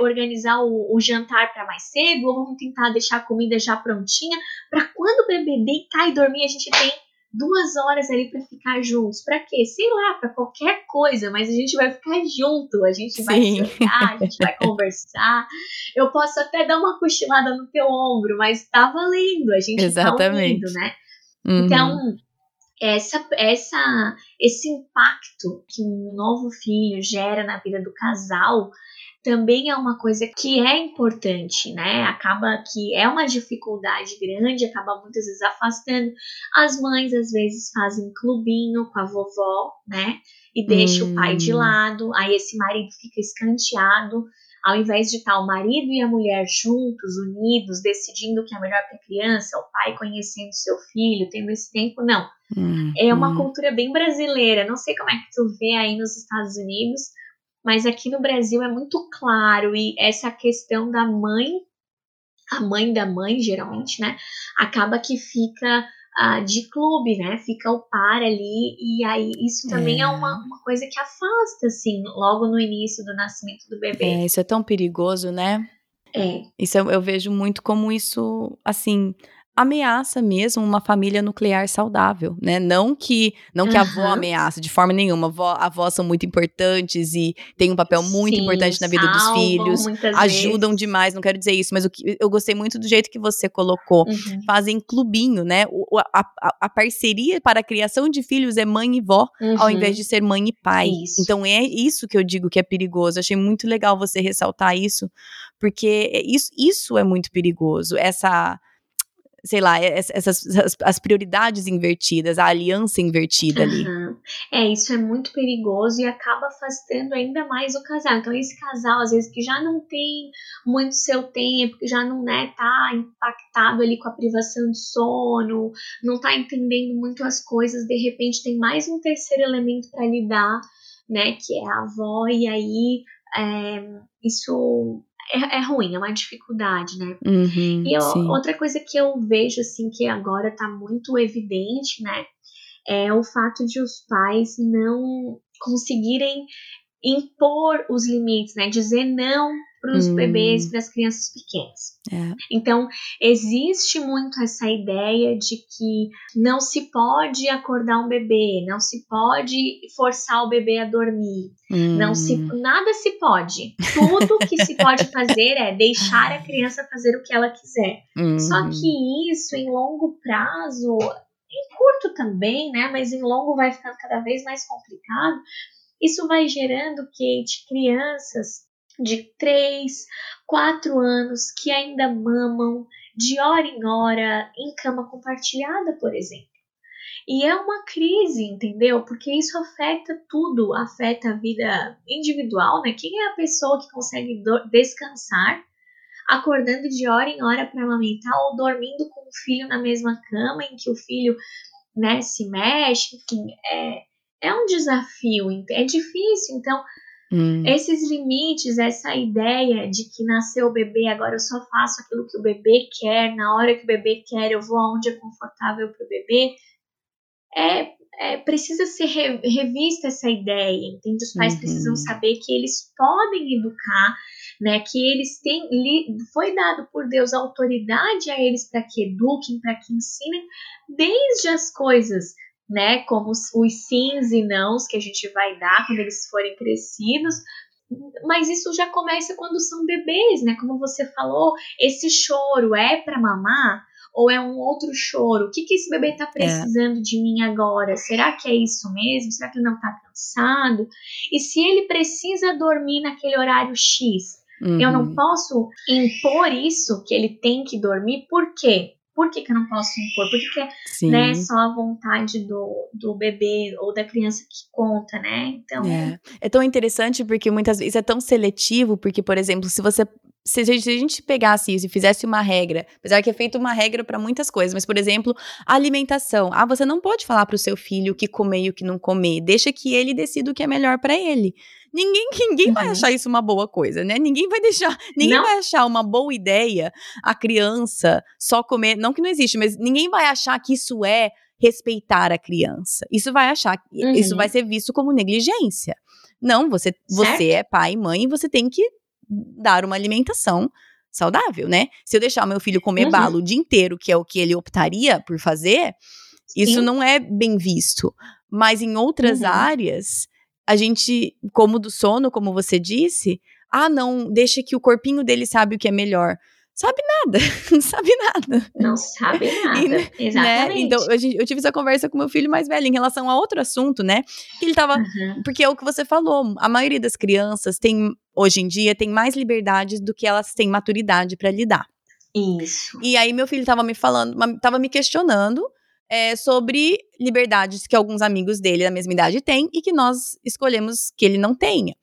organizar o, o jantar para mais cedo, ou vamos tentar deixar a comida já prontinha, para quando o bebê deitar e dormir, a gente tem duas horas ali para ficar juntos. Para quê? Sei lá, para qualquer coisa, mas a gente vai ficar junto, a gente vai jogar, a gente vai <laughs> conversar. Eu posso até dar uma cochilada no teu ombro, mas tá valendo, a gente Exatamente. tá ouvindo, né? Uhum. Então, essa, essa, esse impacto que um novo filho gera na vida do casal também é uma coisa que é importante, né? Acaba que é uma dificuldade grande, acaba muitas vezes afastando. As mães às vezes fazem clubinho com a vovó, né? E deixa hum. o pai de hum. lado, aí esse marido fica escanteado. Ao invés de estar o marido e a mulher juntos, unidos, decidindo o que é melhor para a criança, o pai conhecendo seu filho, tendo esse tempo, não. Hum, é uma hum. cultura bem brasileira. Não sei como é que tu vê aí nos Estados Unidos, mas aqui no Brasil é muito claro e essa questão da mãe, a mãe da mãe, geralmente, né, acaba que fica uh, de clube, né, fica o par ali e aí isso também é, é uma, uma, coisa que afasta, assim, logo no início do nascimento do bebê. É, isso é tão perigoso, né? É. Isso eu, eu vejo muito como isso, assim, ameaça mesmo uma família nuclear saudável, né? Não que não que uhum. a avó ameaça de forma nenhuma. Avó, avós são muito importantes e têm um papel muito Sim, importante na vida dos filhos, ajudam vezes. demais. Não quero dizer isso, mas o que, eu gostei muito do jeito que você colocou. Uhum. Fazem clubinho, né? O, a, a, a, parceria para a criação de filhos é mãe e vó, uhum. ao invés de ser mãe e pai. Isso. Então é isso que eu digo que é perigoso. Achei muito legal você ressaltar isso, porque isso, isso é muito perigoso. Essa sei lá, essas as, as, prioridades invertidas, a aliança invertida ali. É, isso é muito perigoso e acaba afastando ainda mais o casal. Então, esse casal, às vezes, que já não tem muito seu tempo, que já não né, tá impactado ali com a privação de sono, não tá entendendo muito as coisas, de repente tem mais um terceiro elemento para lidar, né, que é a avó, e aí é, isso é, é ruim, é uma dificuldade, né? Uhum, e eu, outra coisa que eu vejo, assim, que agora tá muito evidente, né? É o fato de os pais não conseguirem impor os limites, né? Dizer não para os Hum. bebês, para as crianças pequenas. É. Então, existe muito essa ideia de que não se pode acordar um bebê, não se pode forçar o bebê a dormir, não se Hum. nada se pode. Tudo que se pode <laughs> fazer é deixar a criança fazer o que ela quiser. Só Uhum. que isso em longo prazo, em curto também, né, mas em longo vai ficando cada vez mais complicado. Isso vai gerando, Kate, crianças de 3, 4 anos que ainda mamam de hora em hora em cama compartilhada, por exemplo. E é uma crise, entendeu? Porque isso afeta tudo, afeta a vida individual, né? Quem é a pessoa que consegue descansar acordando de hora em hora para amamentar ou dormindo com o filho na mesma cama em que o filho, né, se mexe, enfim, é, é um desafio, é difícil. Então, Hum. esses limites, essa ideia de que nasceu o bebê, agora eu só faço aquilo que o bebê quer, na hora que o bebê quer, eu vou aonde é confortável para o bebê, é, é, precisa ser re- revista essa ideia, entende? Os pais Uhum. precisam saber que eles podem educar, né? Que eles têm, li- foi dado por Deus autoridade a eles para que eduquem, para que ensinem, desde as coisas, né? Como os, os sims e nãos que a gente vai dar quando eles forem crescidos. Mas isso já começa quando são bebês, né? Como você falou, esse choro é para mamar ou é um outro choro? O que, que esse bebê tá precisando de mim agora? Será que é isso mesmo? Será que ele não tá cansado? E se ele precisa dormir naquele horário X, eu não Uhum. posso impor isso que ele tem que dormir, por quê? Por que, que eu não posso impor? Por que, que é Sim. né, só a vontade do, do bebê ou da criança que conta, né? Então, É. é tão interessante porque muitas vezes é tão seletivo, porque, por exemplo, se você. Se a gente, se a gente pegasse isso e fizesse uma regra, apesar que é feito uma regra para muitas coisas, mas, por exemplo, alimentação. Ah, você não pode falar pro seu filho o que comer e o que não comer. Deixa que ele decida o que é melhor para ele. Ninguém, <laughs> ninguém vai Uhum. achar isso uma boa coisa, né? Ninguém vai deixar, <laughs> ninguém Não. vai achar uma boa ideia a criança só comer, não que não existe, mas ninguém vai achar que isso é respeitar a criança. Isso vai achar, Uhum. isso vai ser visto como negligência. Não, você, você é pai e mãe e você tem que dar uma alimentação saudável, né? Se eu deixar meu filho comer Uhum. balo o dia inteiro, que é o que ele optaria por fazer, isso Sim. não é bem visto. Mas em outras Uhum. áreas, a gente, como do sono, como você disse, ah, não, deixa que o corpinho dele sabe o que é melhor. Sabe nada, <laughs> não sabe nada. não sabe <laughs> nada. E, né, Exatamente. Então, eu, eu tive essa conversa com meu filho mais velho em relação a outro assunto, né? Que ele tava. Uhum. Porque é o que você falou, a maioria das crianças tem, hoje em dia, tem mais liberdades do que elas têm maturidade para lidar. Isso. E aí meu filho tava me falando, tava me questionando é, sobre liberdades que alguns amigos dele da mesma idade têm e que nós escolhemos que ele não tenha.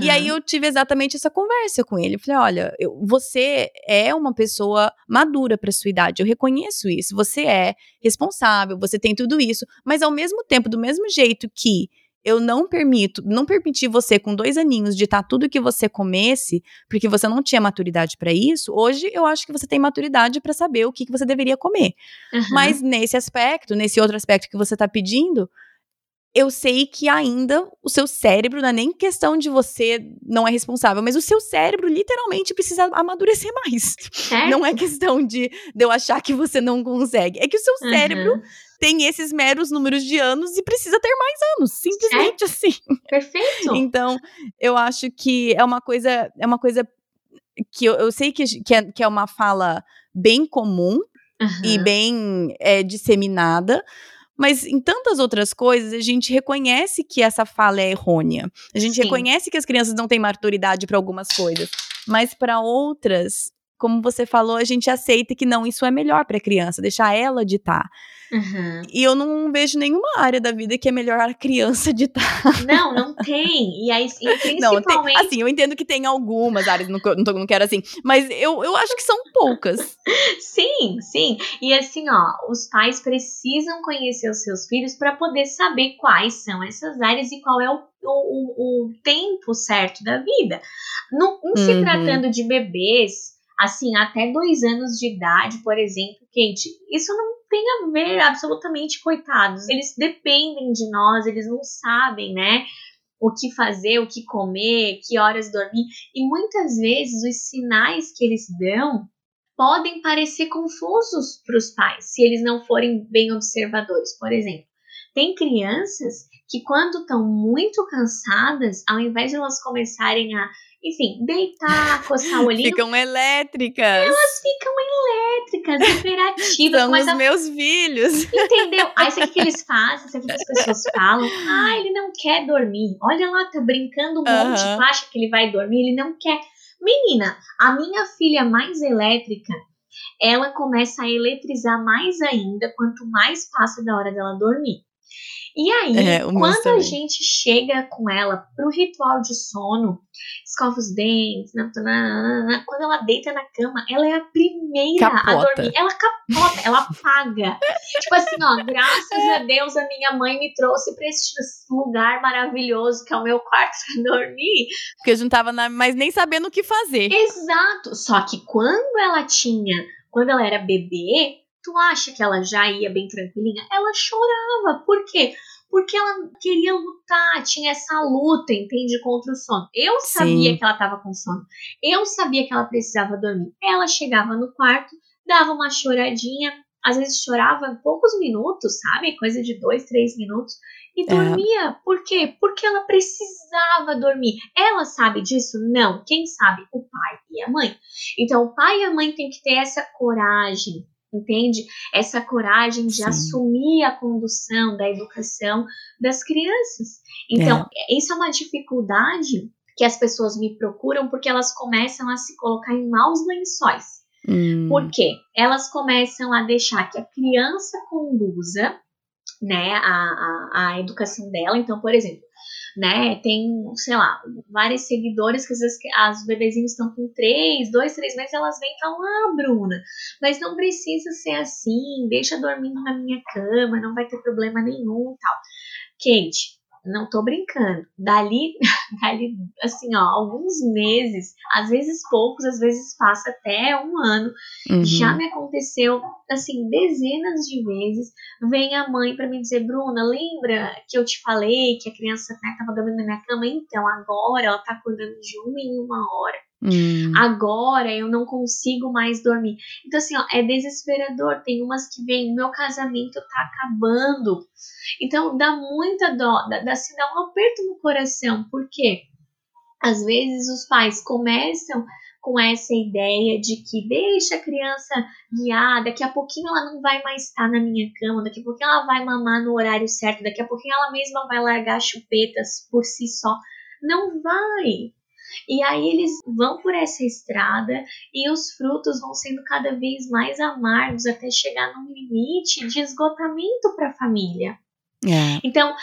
E aí Uhum. eu tive exatamente essa conversa com ele. Eu falei, olha, eu- você é uma pessoa madura para sua idade. Eu reconheço isso. Você é responsável, você tem tudo isso, mas ao mesmo tempo, do mesmo jeito que eu não permito, não permiti você com dois aninhos ditar tudo que você comesse, porque você não tinha maturidade para isso. Hoje eu acho que você tem maturidade para saber o que, que você deveria comer. Uhum. Mas nesse aspecto, nesse outro aspecto que você tá pedindo, eu sei que ainda o seu cérebro, não é nem questão de você não é responsável, mas o seu cérebro literalmente precisa amadurecer mais. Certo? Não é questão de, de eu achar que você não consegue. É que o seu Uhum. cérebro tem esses meros números de anos e precisa ter mais anos. Simplesmente assim. Perfeito. Então, eu acho que é uma coisa, é uma coisa que eu, eu sei que, que, é, que é uma fala bem comum, e Uhum. bem é, disseminada. Mas em tantas outras coisas, a gente reconhece que essa fala é errônea. A gente Sim. reconhece que as crianças não têm maturidade para algumas coisas. Mas para outras, como você falou, a gente aceita que não, isso é melhor para a criança, deixar ela ditar. Uhum. E eu não vejo nenhuma área da vida que é melhor a criança ditar. Não, não tem. E aí, e <laughs> Não, tem, principalmente. assim, eu entendo que tem algumas áreas, não, não, não quero assim, mas eu, eu acho que são poucas. Sim, sim. E assim, ó, os pais precisam conhecer os seus filhos para poder saber quais são essas áreas e qual é o, o, o, o tempo certo da vida. No, em se Uhum. tratando de bebês, assim, até dois anos de idade, por exemplo, Kate, isso não tem a ver absolutamente, coitados. Eles dependem de nós, eles não sabem, né? o que fazer, o que comer, que horas dormir, e muitas vezes os sinais que eles dão podem parecer confusos para os pais, se eles não forem bem observadores. Por exemplo, tem crianças que, quando estão muito cansadas, ao invés de elas começarem a, enfim, deitar, coçar o olhinho. ficam elétricas. Elas ficam elétricas, imperativas. São os a... meus filhos. Entendeu? Aí sabe o que eles <laughs> fazem? Sabe o que as pessoas falam? Ah, ele não quer dormir. Olha lá, tá brincando um monte, acha que ele vai dormir, ele não quer. Menina, a minha filha mais elétrica, ela começa a eletrizar mais ainda quanto mais passa da hora dela dormir. E aí, é, quando a gente chega com ela pro ritual de sono, escova os dentes, nananana, quando ela deita na cama, ela é a primeira capota. a dormir. Ela capota, ela apaga. <laughs> tipo assim, ó, graças a Deus a minha mãe me trouxe pra esse lugar maravilhoso que é o meu quarto pra dormir. Porque eu não tava mais nem sabendo o que fazer. Exato. Só que quando ela tinha, quando ela era bebê, Tu acha que ela já ia bem tranquilinha? Ela chorava. Por quê? Porque ela queria lutar, tinha essa luta, entende? Contra o sono. Eu sabia Sim. que ela estava com sono. Eu sabia que ela precisava dormir. Ela chegava no quarto, dava uma choradinha, às vezes chorava poucos minutos, sabe? Coisa de dois, três minutos. E é. dormia. É. Por quê? Porque ela precisava dormir. Ela sabe disso? Não. Quem sabe? O pai e a mãe. Então, o pai e a mãe têm que ter essa coragem entende? Essa coragem de Sim. assumir a condução da educação das crianças. Então, é. isso é uma dificuldade que as pessoas me procuram porque elas começam a se colocar em maus lençóis. Hum. Por quê? Elas começam a deixar que a criança conduza né, a, a, a educação dela. Então, por exemplo, né? Tem, sei lá, várias seguidoras que às vezes as bebezinhos estão com três, dois, três meses, elas vêm e falam, ah, Bruna, mas não precisa ser assim, deixa dormindo na minha cama, não vai ter problema nenhum tal. Kate, não tô brincando. Dali, <laughs> dali, assim, ó, alguns meses, às vezes poucos, às vezes passa até um ano. Uhum. Já me aconteceu, assim, dezenas de vezes. Vem a mãe para me dizer, Bruna, lembra que eu te falei que a criança né, tava dormindo na minha cama? Então, agora ela tá acordando de uma em uma hora. Hum. Agora eu não consigo mais dormir. Então, assim, ó, é desesperador. Tem umas que vêm, meu casamento tá acabando. Então, dá muita dó, dá, dá, assim, dá um aperto no coração. Por quê? Às vezes os pais começam com essa ideia de que deixa a criança guiar, daqui a pouquinho ela não vai mais estar na minha cama, daqui a pouquinho ela vai mamar no horário certo, daqui a pouquinho ela mesma vai largar chupetas por si só. Não vai. E aí eles vão por essa estrada e os frutos vão sendo cada vez mais amargos até chegar num limite de esgotamento para a família. É. Então,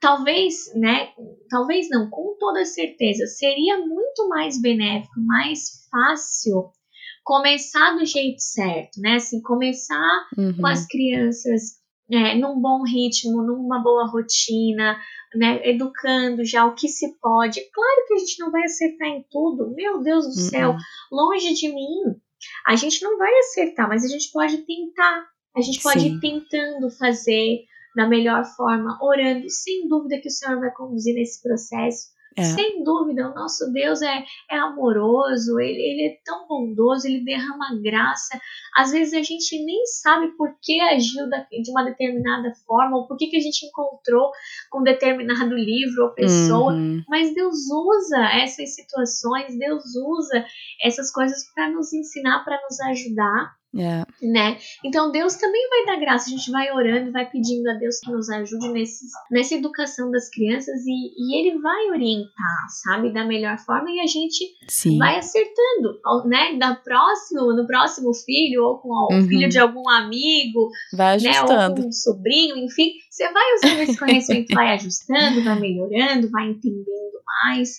talvez, né? Talvez não, com toda certeza, seria muito mais benéfico, mais fácil começar do jeito certo, né? Assim, começar uhum. com as crianças é, num bom ritmo, numa boa rotina, né, educando já o que se pode. Claro que a gente não vai acertar em tudo, meu Deus do céu, uhum. longe de mim. A gente não vai acertar, mas a gente pode tentar. A gente pode Sim. ir tentando fazer da melhor forma, orando, sem dúvida que o Senhor vai conduzir nesse processo. É. Sem dúvida, o nosso Deus é, é amoroso, ele, ele é tão bondoso, ele derrama graça. Às vezes a gente nem sabe por que agiu da, de uma determinada forma, ou por que, que a gente encontrou com determinado livro ou pessoa, uhum. mas Deus usa essas situações, Deus usa essas coisas para nos ensinar, para nos ajudar. É. Né? Então Deus também vai dar graça, a gente vai orando, vai pedindo a Deus que nos ajude nesse, nessa educação das crianças e, e Ele vai orientar, sabe, da melhor forma e a gente Sim. vai acertando, né? Da próximo, no próximo filho ou com o uhum. filho de algum amigo, vai ajustando. né? Ou com um sobrinho, enfim, você vai usando esse conhecimento, vai ajustando, vai melhorando, vai entendendo mais,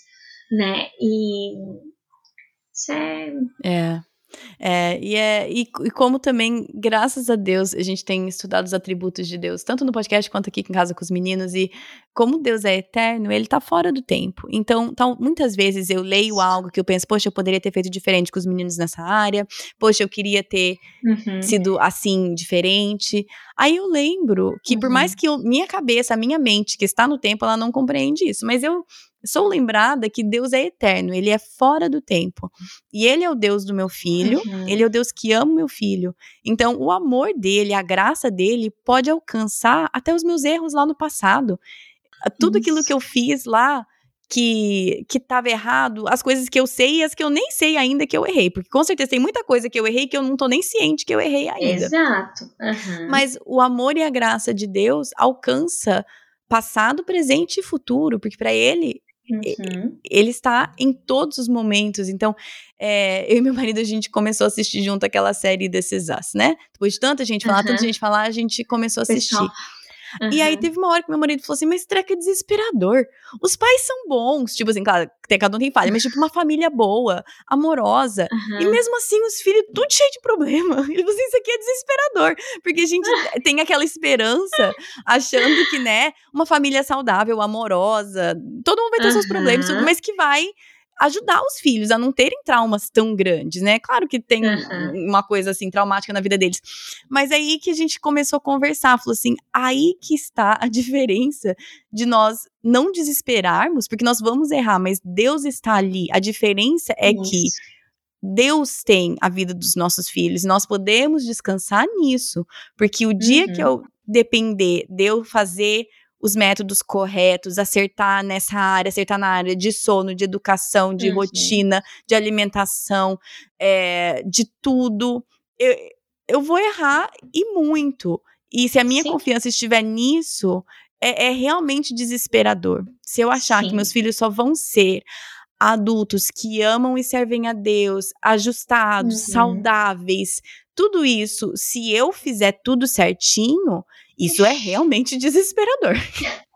né? E isso é. É. É, e, é, e, e, como também, graças a Deus, a gente tem estudado os atributos de Deus, tanto no podcast quanto aqui em casa com os meninos, e como Deus é eterno, ele tá fora do tempo. Então, então, muitas vezes eu leio algo que eu penso, poxa, eu poderia ter feito diferente com os meninos nessa área, poxa, eu queria ter uhum. sido assim, diferente. Aí eu lembro que, uhum. por mais que eu, minha cabeça, a minha mente, que está no tempo, ela não compreende isso, mas eu sou lembrada que Deus é eterno, ele é fora do tempo. E ele é o Deus do meu filho, uhum. ele é o Deus que ama meu filho. Então, o amor dele, a graça dele pode alcançar até os meus erros lá no passado. Tudo Isso. aquilo que eu fiz lá que que estava errado, as coisas que eu sei e as que eu nem sei ainda que eu errei, porque com certeza tem muita coisa que eu errei que eu não tô nem ciente que eu errei ainda. Exato. Uhum. Mas o amor e a graça de Deus alcança passado, presente e futuro, porque para ele Uhum. Ele está em todos os momentos. Então, é, eu e meu marido, a gente começou a assistir junto aquela série Is Us, né? Depois de tanta gente falar, uhum. tanta gente falar, a gente começou a assistir. Pessoal. Uhum. E aí teve uma hora que meu marido falou assim: Mas treca é desesperador. Os pais são bons. Tipo assim, claro, cada um tem falha, mas tipo uma família boa, amorosa. Uhum. E mesmo assim, os filhos, tudo cheio de problema. Ele <laughs> falou assim: Isso aqui é desesperador. Porque a gente <laughs> tem aquela esperança, achando que, né, uma família saudável, amorosa, todo mundo vai ter uhum. seus problemas, mas que vai ajudar os filhos a não terem traumas tão grandes, né? Claro que tem uhum. uma coisa assim traumática na vida deles. Mas aí que a gente começou a conversar, falou assim: aí que está a diferença de nós não desesperarmos, porque nós vamos errar, mas Deus está ali. A diferença é Isso. que Deus tem a vida dos nossos filhos, nós podemos descansar nisso, porque o dia uhum. que eu depender de eu fazer os métodos corretos, acertar nessa área, acertar na área de sono, de educação, de uhum. rotina, de alimentação, é, de tudo. Eu, eu vou errar e muito. E se a minha Sim. confiança estiver nisso, é, é, realmente desesperador. Se eu achar Sim. que meus filhos só vão ser adultos que amam e servem a Deus, ajustados, uhum. saudáveis, tudo isso, se eu fizer tudo certinho, isso é realmente desesperador. <laughs>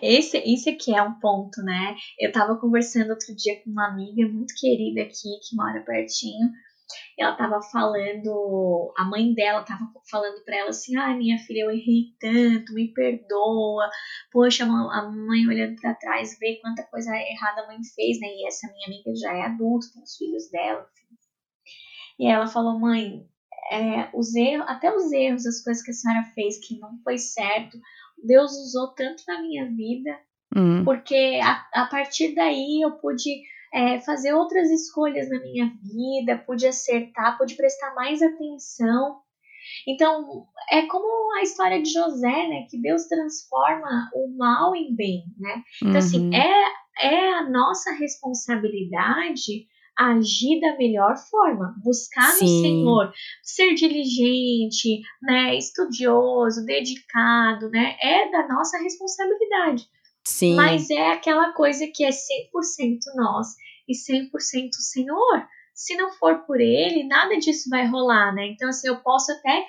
Esse, esse aqui é um ponto, né? Eu tava conversando outro dia com uma amiga muito querida aqui, que mora pertinho, e ela tava falando, a mãe dela tava falando para ela assim: ai, ah, minha filha, eu errei tanto, me perdoa. Poxa, a mãe olhando para trás, vê quanta coisa errada a mãe fez, né? E essa minha amiga já é adulta, tem os filhos dela. E ela falou: mãe, é, os erros, até os erros, as coisas que a senhora fez que não foi certo, Deus usou tanto na minha vida, uhum. porque a, a, partir daí eu pude é, fazer outras escolhas na minha vida, pude acertar, pude prestar mais atenção. Então, é como a história de José, né? Que Deus transforma o mal em bem, né? Então, assim, uhum. assim, é, é a nossa responsabilidade agir da melhor forma, buscar Sim. no Senhor, ser diligente, né, estudioso, dedicado, né, é da nossa responsabilidade. Sim. Mas é aquela coisa que é 100% nós e 100% Senhor. Se não for por ele, nada disso vai rolar, né? Então, assim, eu posso até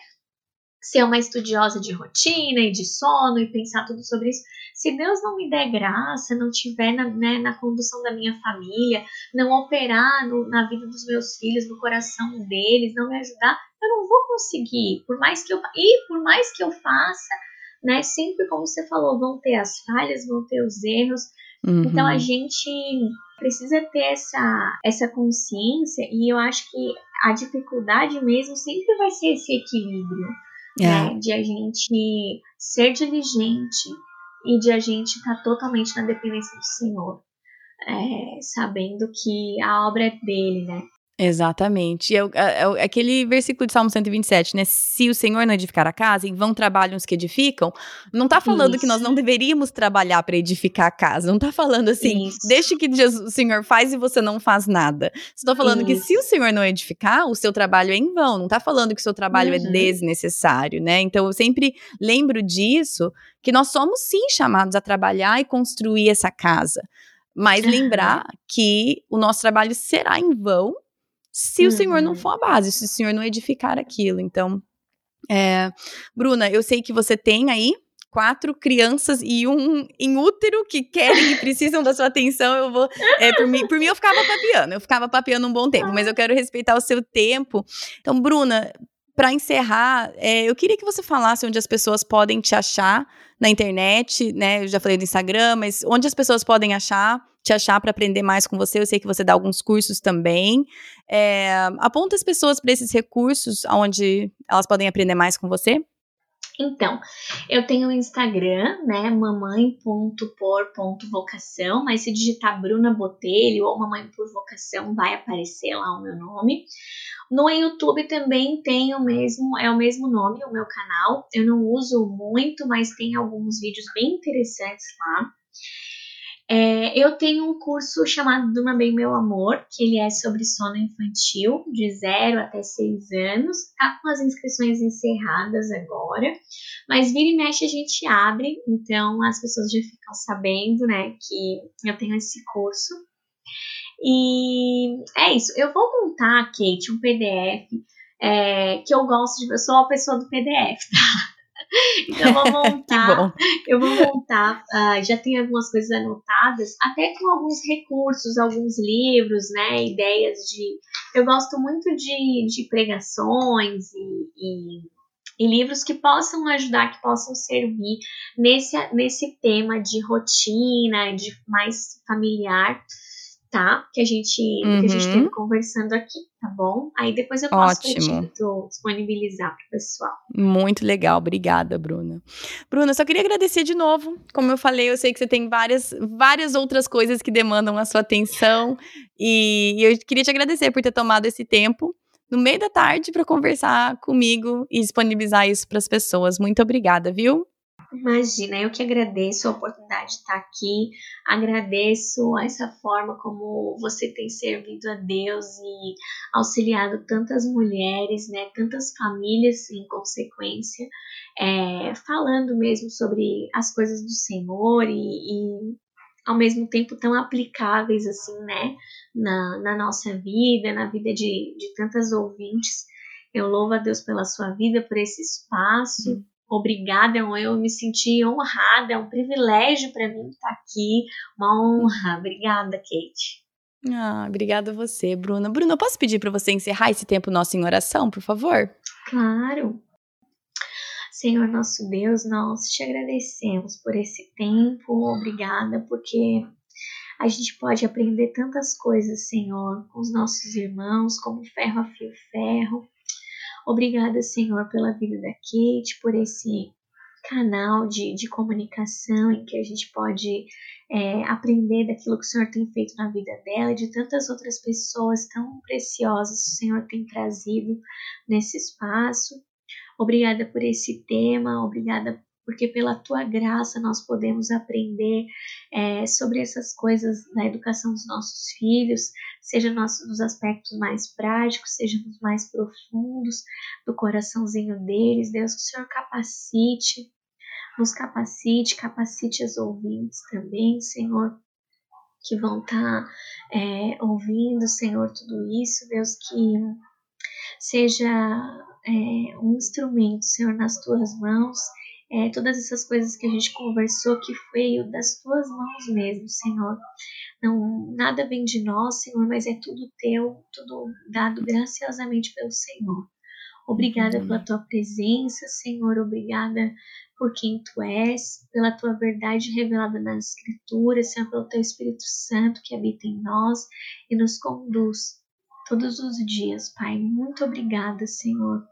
ser uma estudiosa de rotina e de sono e pensar tudo sobre isso, se Deus não me der graça, não tiver na, né, na condução da minha família, não operar no, na vida dos meus filhos, no coração deles, não me ajudar, eu não vou conseguir. Por mais que eu e por mais que eu faça, né, sempre como você falou, vão ter as falhas, vão ter os erros. Uhum. Então a gente precisa ter essa essa consciência e eu acho que a dificuldade mesmo sempre vai ser esse equilíbrio. É. Né, de a gente ser diligente, e de a gente estar tá totalmente na dependência do Senhor, é, sabendo que a obra é dele, né? Exatamente. É, é, é, aquele versículo de Salmo 127, né? Se o Senhor não edificar a casa, em vão trabalham os que edificam. Não tá falando Isso. que nós não deveríamos trabalhar para edificar a casa. Não tá falando assim, Isso. deixe que Jesus, o Senhor faz e você não faz nada. Estou falando Isso. que se o Senhor não edificar, o seu trabalho é em vão. Não tá falando que o seu trabalho é uhum. é desnecessário, né? Então eu sempre lembro disso, que nós somos sim chamados a trabalhar e construir essa casa. Mas lembrar que o nosso trabalho será em vão se uhum. o Senhor não uhum. for a base, se o Senhor não edificar aquilo. Então, é, Bruna, eu sei que você tem aí quatro crianças e um em útero que querem e precisam da sua atenção, eu vou. É, por, mim, por mim, eu ficava papiando, eu ficava papiando um bom tempo, mas eu quero respeitar o seu tempo. Então, Bruna, para encerrar, é, eu queria que você falasse onde as pessoas podem te achar na internet, né? Eu já falei do Instagram, mas onde as pessoas podem achar, te achar para aprender mais com você. Eu sei que você dá alguns cursos também. É, aponta as pessoas para esses recursos onde elas podem aprender mais com você. Então, eu tenho o Instagram, né, mamãe.por.vocação, mas se digitar Bruna Botelho ou Mamãe por Vocação, vai aparecer lá o meu nome. No YouTube também tem o mesmo, é o mesmo nome, o meu canal. Eu não uso muito, mas tem alguns vídeos bem interessantes lá. É, eu tenho um curso chamado Durma Bem Meu Amor, que ele é sobre sono infantil, de 0 até 6 anos. Tá com as inscrições encerradas agora, mas vira e mexe a gente abre, então as pessoas já ficam sabendo, né, que eu tenho esse curso. E é isso, eu vou montar, Kate, um PDF é, que eu gosto de. Eu sou a pessoa do PDF, tá? <laughs> Então eu vou <laughs> montar, eu vou montar, uh, já tenho algumas coisas anotadas, até com alguns recursos, alguns livros, né, ideias de, eu gosto muito de, de pregações e, e, e livros que possam ajudar, que possam servir nesse, nesse tema de rotina, de mais familiar, tá? Que a gente, uhum. que a gente teve uhum. conversando aqui, tá bom? Aí depois eu posso Ótimo. disponibilizar para o pessoal. Muito legal, obrigada, Bruna. Bruna, só queria agradecer de novo. Como eu falei, eu sei que você tem várias, várias outras coisas que demandam a sua atenção e eu queria te agradecer por ter tomado esse tempo no meio da tarde para conversar comigo e disponibilizar isso para as pessoas. Muito obrigada, viu? Imagina, eu que agradeço a oportunidade de estar aqui, agradeço essa forma como você tem servido a Deus e auxiliado tantas mulheres, né, tantas famílias em consequência, é, falando mesmo sobre as coisas do Senhor e, e ao mesmo tempo tão aplicáveis assim, né, na, na nossa vida, na vida de, de tantas ouvintes. Eu louvo a Deus pela sua vida, por esse espaço. Uhum Obrigada, eu me senti honrada, é um privilégio para mim estar aqui, uma honra. Obrigada, Kate. Ah, obrigada a você, Bruna. Bruna, posso pedir para você encerrar esse tempo nosso em oração, por favor? Claro. Senhor nosso Deus, nós te agradecemos por esse tempo, obrigada, porque a gente pode aprender tantas coisas, Senhor, com os nossos irmãos, como ferro afia ferro. Obrigada, Senhor, pela vida da Kate, por esse canal de, de comunicação em que a gente pode é, aprender daquilo que o Senhor tem feito na vida dela e de tantas outras pessoas tão preciosas que o Senhor tem trazido nesse espaço. Obrigada por esse tema, obrigada porque pela tua graça nós podemos aprender é, sobre essas coisas na educação dos nossos filhos, seja nos, aspectos mais práticos, seja nos mais profundos do coraçãozinho deles. Deus, que o Senhor capacite, nos capacite, capacite as ouvintes também, Senhor, que vão estar tá, é, ouvindo, Senhor, tudo isso, Deus, que seja é, um instrumento, Senhor, nas tuas mãos é, todas essas coisas que a gente conversou que veio das tuas mãos mesmo, Senhor. Não, nada vem de nós, Senhor, mas é tudo teu, tudo dado graciosamente pelo Senhor. Obrigada pela tua presença, Senhor. Obrigada por quem tu és, pela tua verdade revelada nas Escrituras, Senhor, pelo teu Espírito Santo que habita em nós e nos conduz todos os dias, Pai. Muito obrigada, Senhor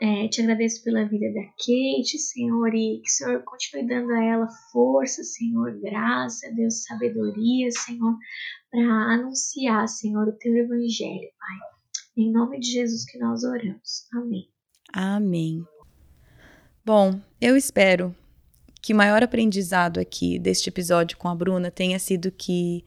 é, te agradeço pela vida da Kate, Senhor, e que o Senhor continue dando a ela força, Senhor, graça, Deus, sabedoria, Senhor, para anunciar, Senhor, o teu evangelho, Pai. Em nome de Jesus que nós oramos. Amém. Amém. Bom, eu espero que o maior aprendizado aqui deste episódio com a Bruna tenha sido que,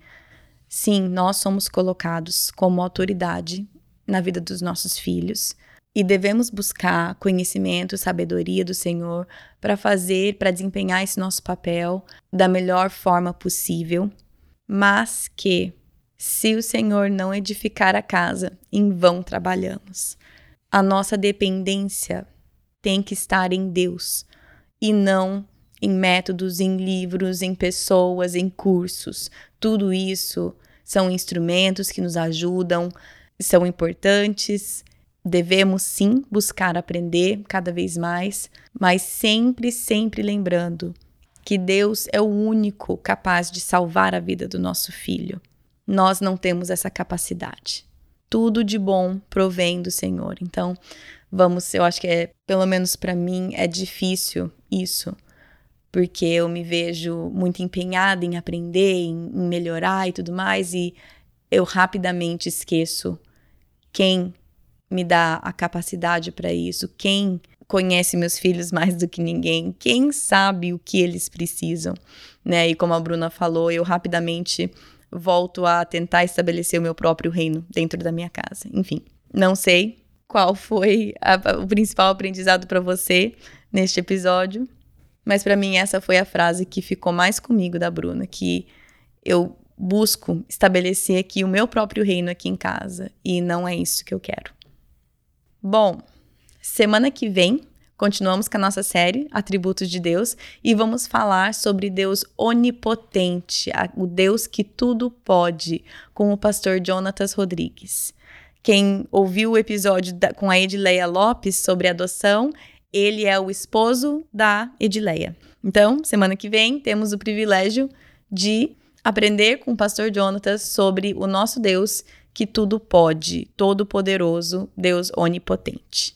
sim, nós somos colocados como autoridade na vida dos nossos filhos e devemos buscar conhecimento, sabedoria do Senhor para fazer, para desempenhar esse nosso papel da melhor forma possível, mas que se o Senhor não edificar a casa, em vão trabalhamos. A nossa dependência tem que estar em Deus e não em métodos, em livros, em pessoas, em cursos. Tudo isso são instrumentos que nos ajudam, são importantes. Devemos sim buscar aprender cada vez mais, mas sempre, sempre lembrando que Deus é o único capaz de salvar a vida do nosso filho. Nós não temos essa capacidade. Tudo de bom provém do Senhor. Então, vamos, eu acho que é, pelo menos para mim, é difícil isso, porque eu me vejo muito empenhada em aprender, em, em melhorar e tudo mais, e eu rapidamente esqueço quem me dá a capacidade para isso, quem conhece meus filhos mais do que ninguém, quem sabe o que eles precisam, né? E como a Bruna falou, eu rapidamente volto a tentar estabelecer o meu próprio reino dentro da minha casa. Enfim, não sei qual foi a, o principal aprendizado para você neste episódio, mas para mim essa foi a frase que ficou mais comigo da Bruna, que eu busco estabelecer aqui o meu próprio reino aqui em casa e não é isso que eu quero. Bom, semana que vem continuamos com a nossa série Atributos de Deus e vamos falar sobre Deus onipotente, o Deus que tudo pode, com o pastor Jonatas Rodrigues. Quem ouviu o episódio da, com a Edileia Lopes sobre adoção, ele é o esposo da Edileia. Então, semana que vem, temos o privilégio de aprender com o pastor Jonatas sobre o nosso Deus que tudo pode, todo-poderoso, Deus onipotente.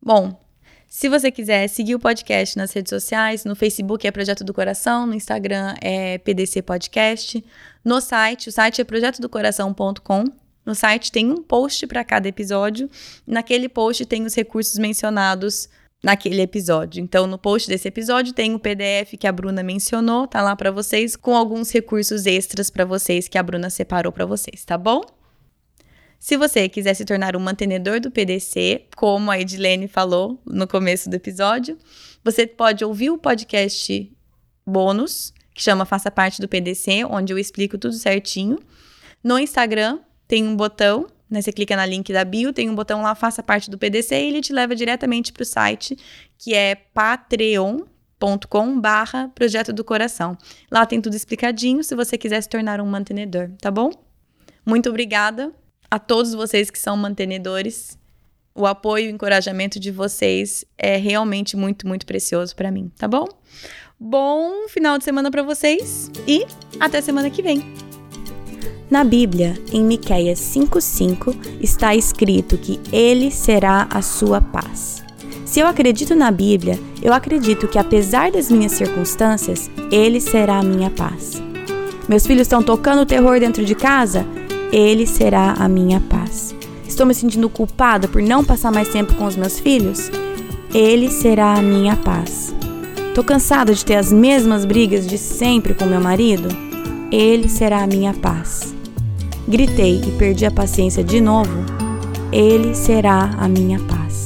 Bom, se você quiser seguir o podcast nas redes sociais, no Facebook é Projeto do Coração, no Instagram é PDC Podcast, no site, o site é projetodocoração.com. No site tem um post para cada episódio, naquele post tem os recursos mencionados naquele episódio. Então, no post desse episódio tem o PDF que a Bruna mencionou, tá lá para vocês, com alguns recursos extras para vocês que a Bruna separou para vocês, tá bom? Se você quiser se tornar um mantenedor do PDC, como a Edilene falou no começo do episódio, você pode ouvir o podcast bônus, que chama Faça Parte do PDC, onde eu explico tudo certinho. No Instagram tem um botão né? Você clica na link da bio, tem um botão lá, faça parte do PDC, e ele te leva diretamente para o site, que é patreon.com barra Projeto do Coração. Lá tem tudo explicadinho, se você quiser se tornar um mantenedor, tá bom? Muito obrigada a todos vocês que são mantenedores. O apoio e o encorajamento de vocês é realmente muito, muito precioso para mim, tá bom? Bom final de semana para vocês e até semana que vem. Na Bíblia, em Miqueias 5:5, está escrito que ele será a sua paz. Se eu acredito na Bíblia, eu acredito que apesar das minhas circunstâncias, ele será a minha paz. Meus filhos estão tocando terror dentro de casa? Ele será a minha paz. Estou me sentindo culpada por não passar mais tempo com os meus filhos? Ele será a minha paz. Estou cansada de ter as mesmas brigas de sempre com meu marido? Ele será a minha paz gritei e perdi a paciência de novo, Ele será a minha paz.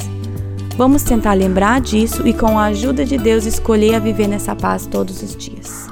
Vamos tentar lembrar disso e, com a ajuda de Deus, escolher a viver nessa paz todos os dias.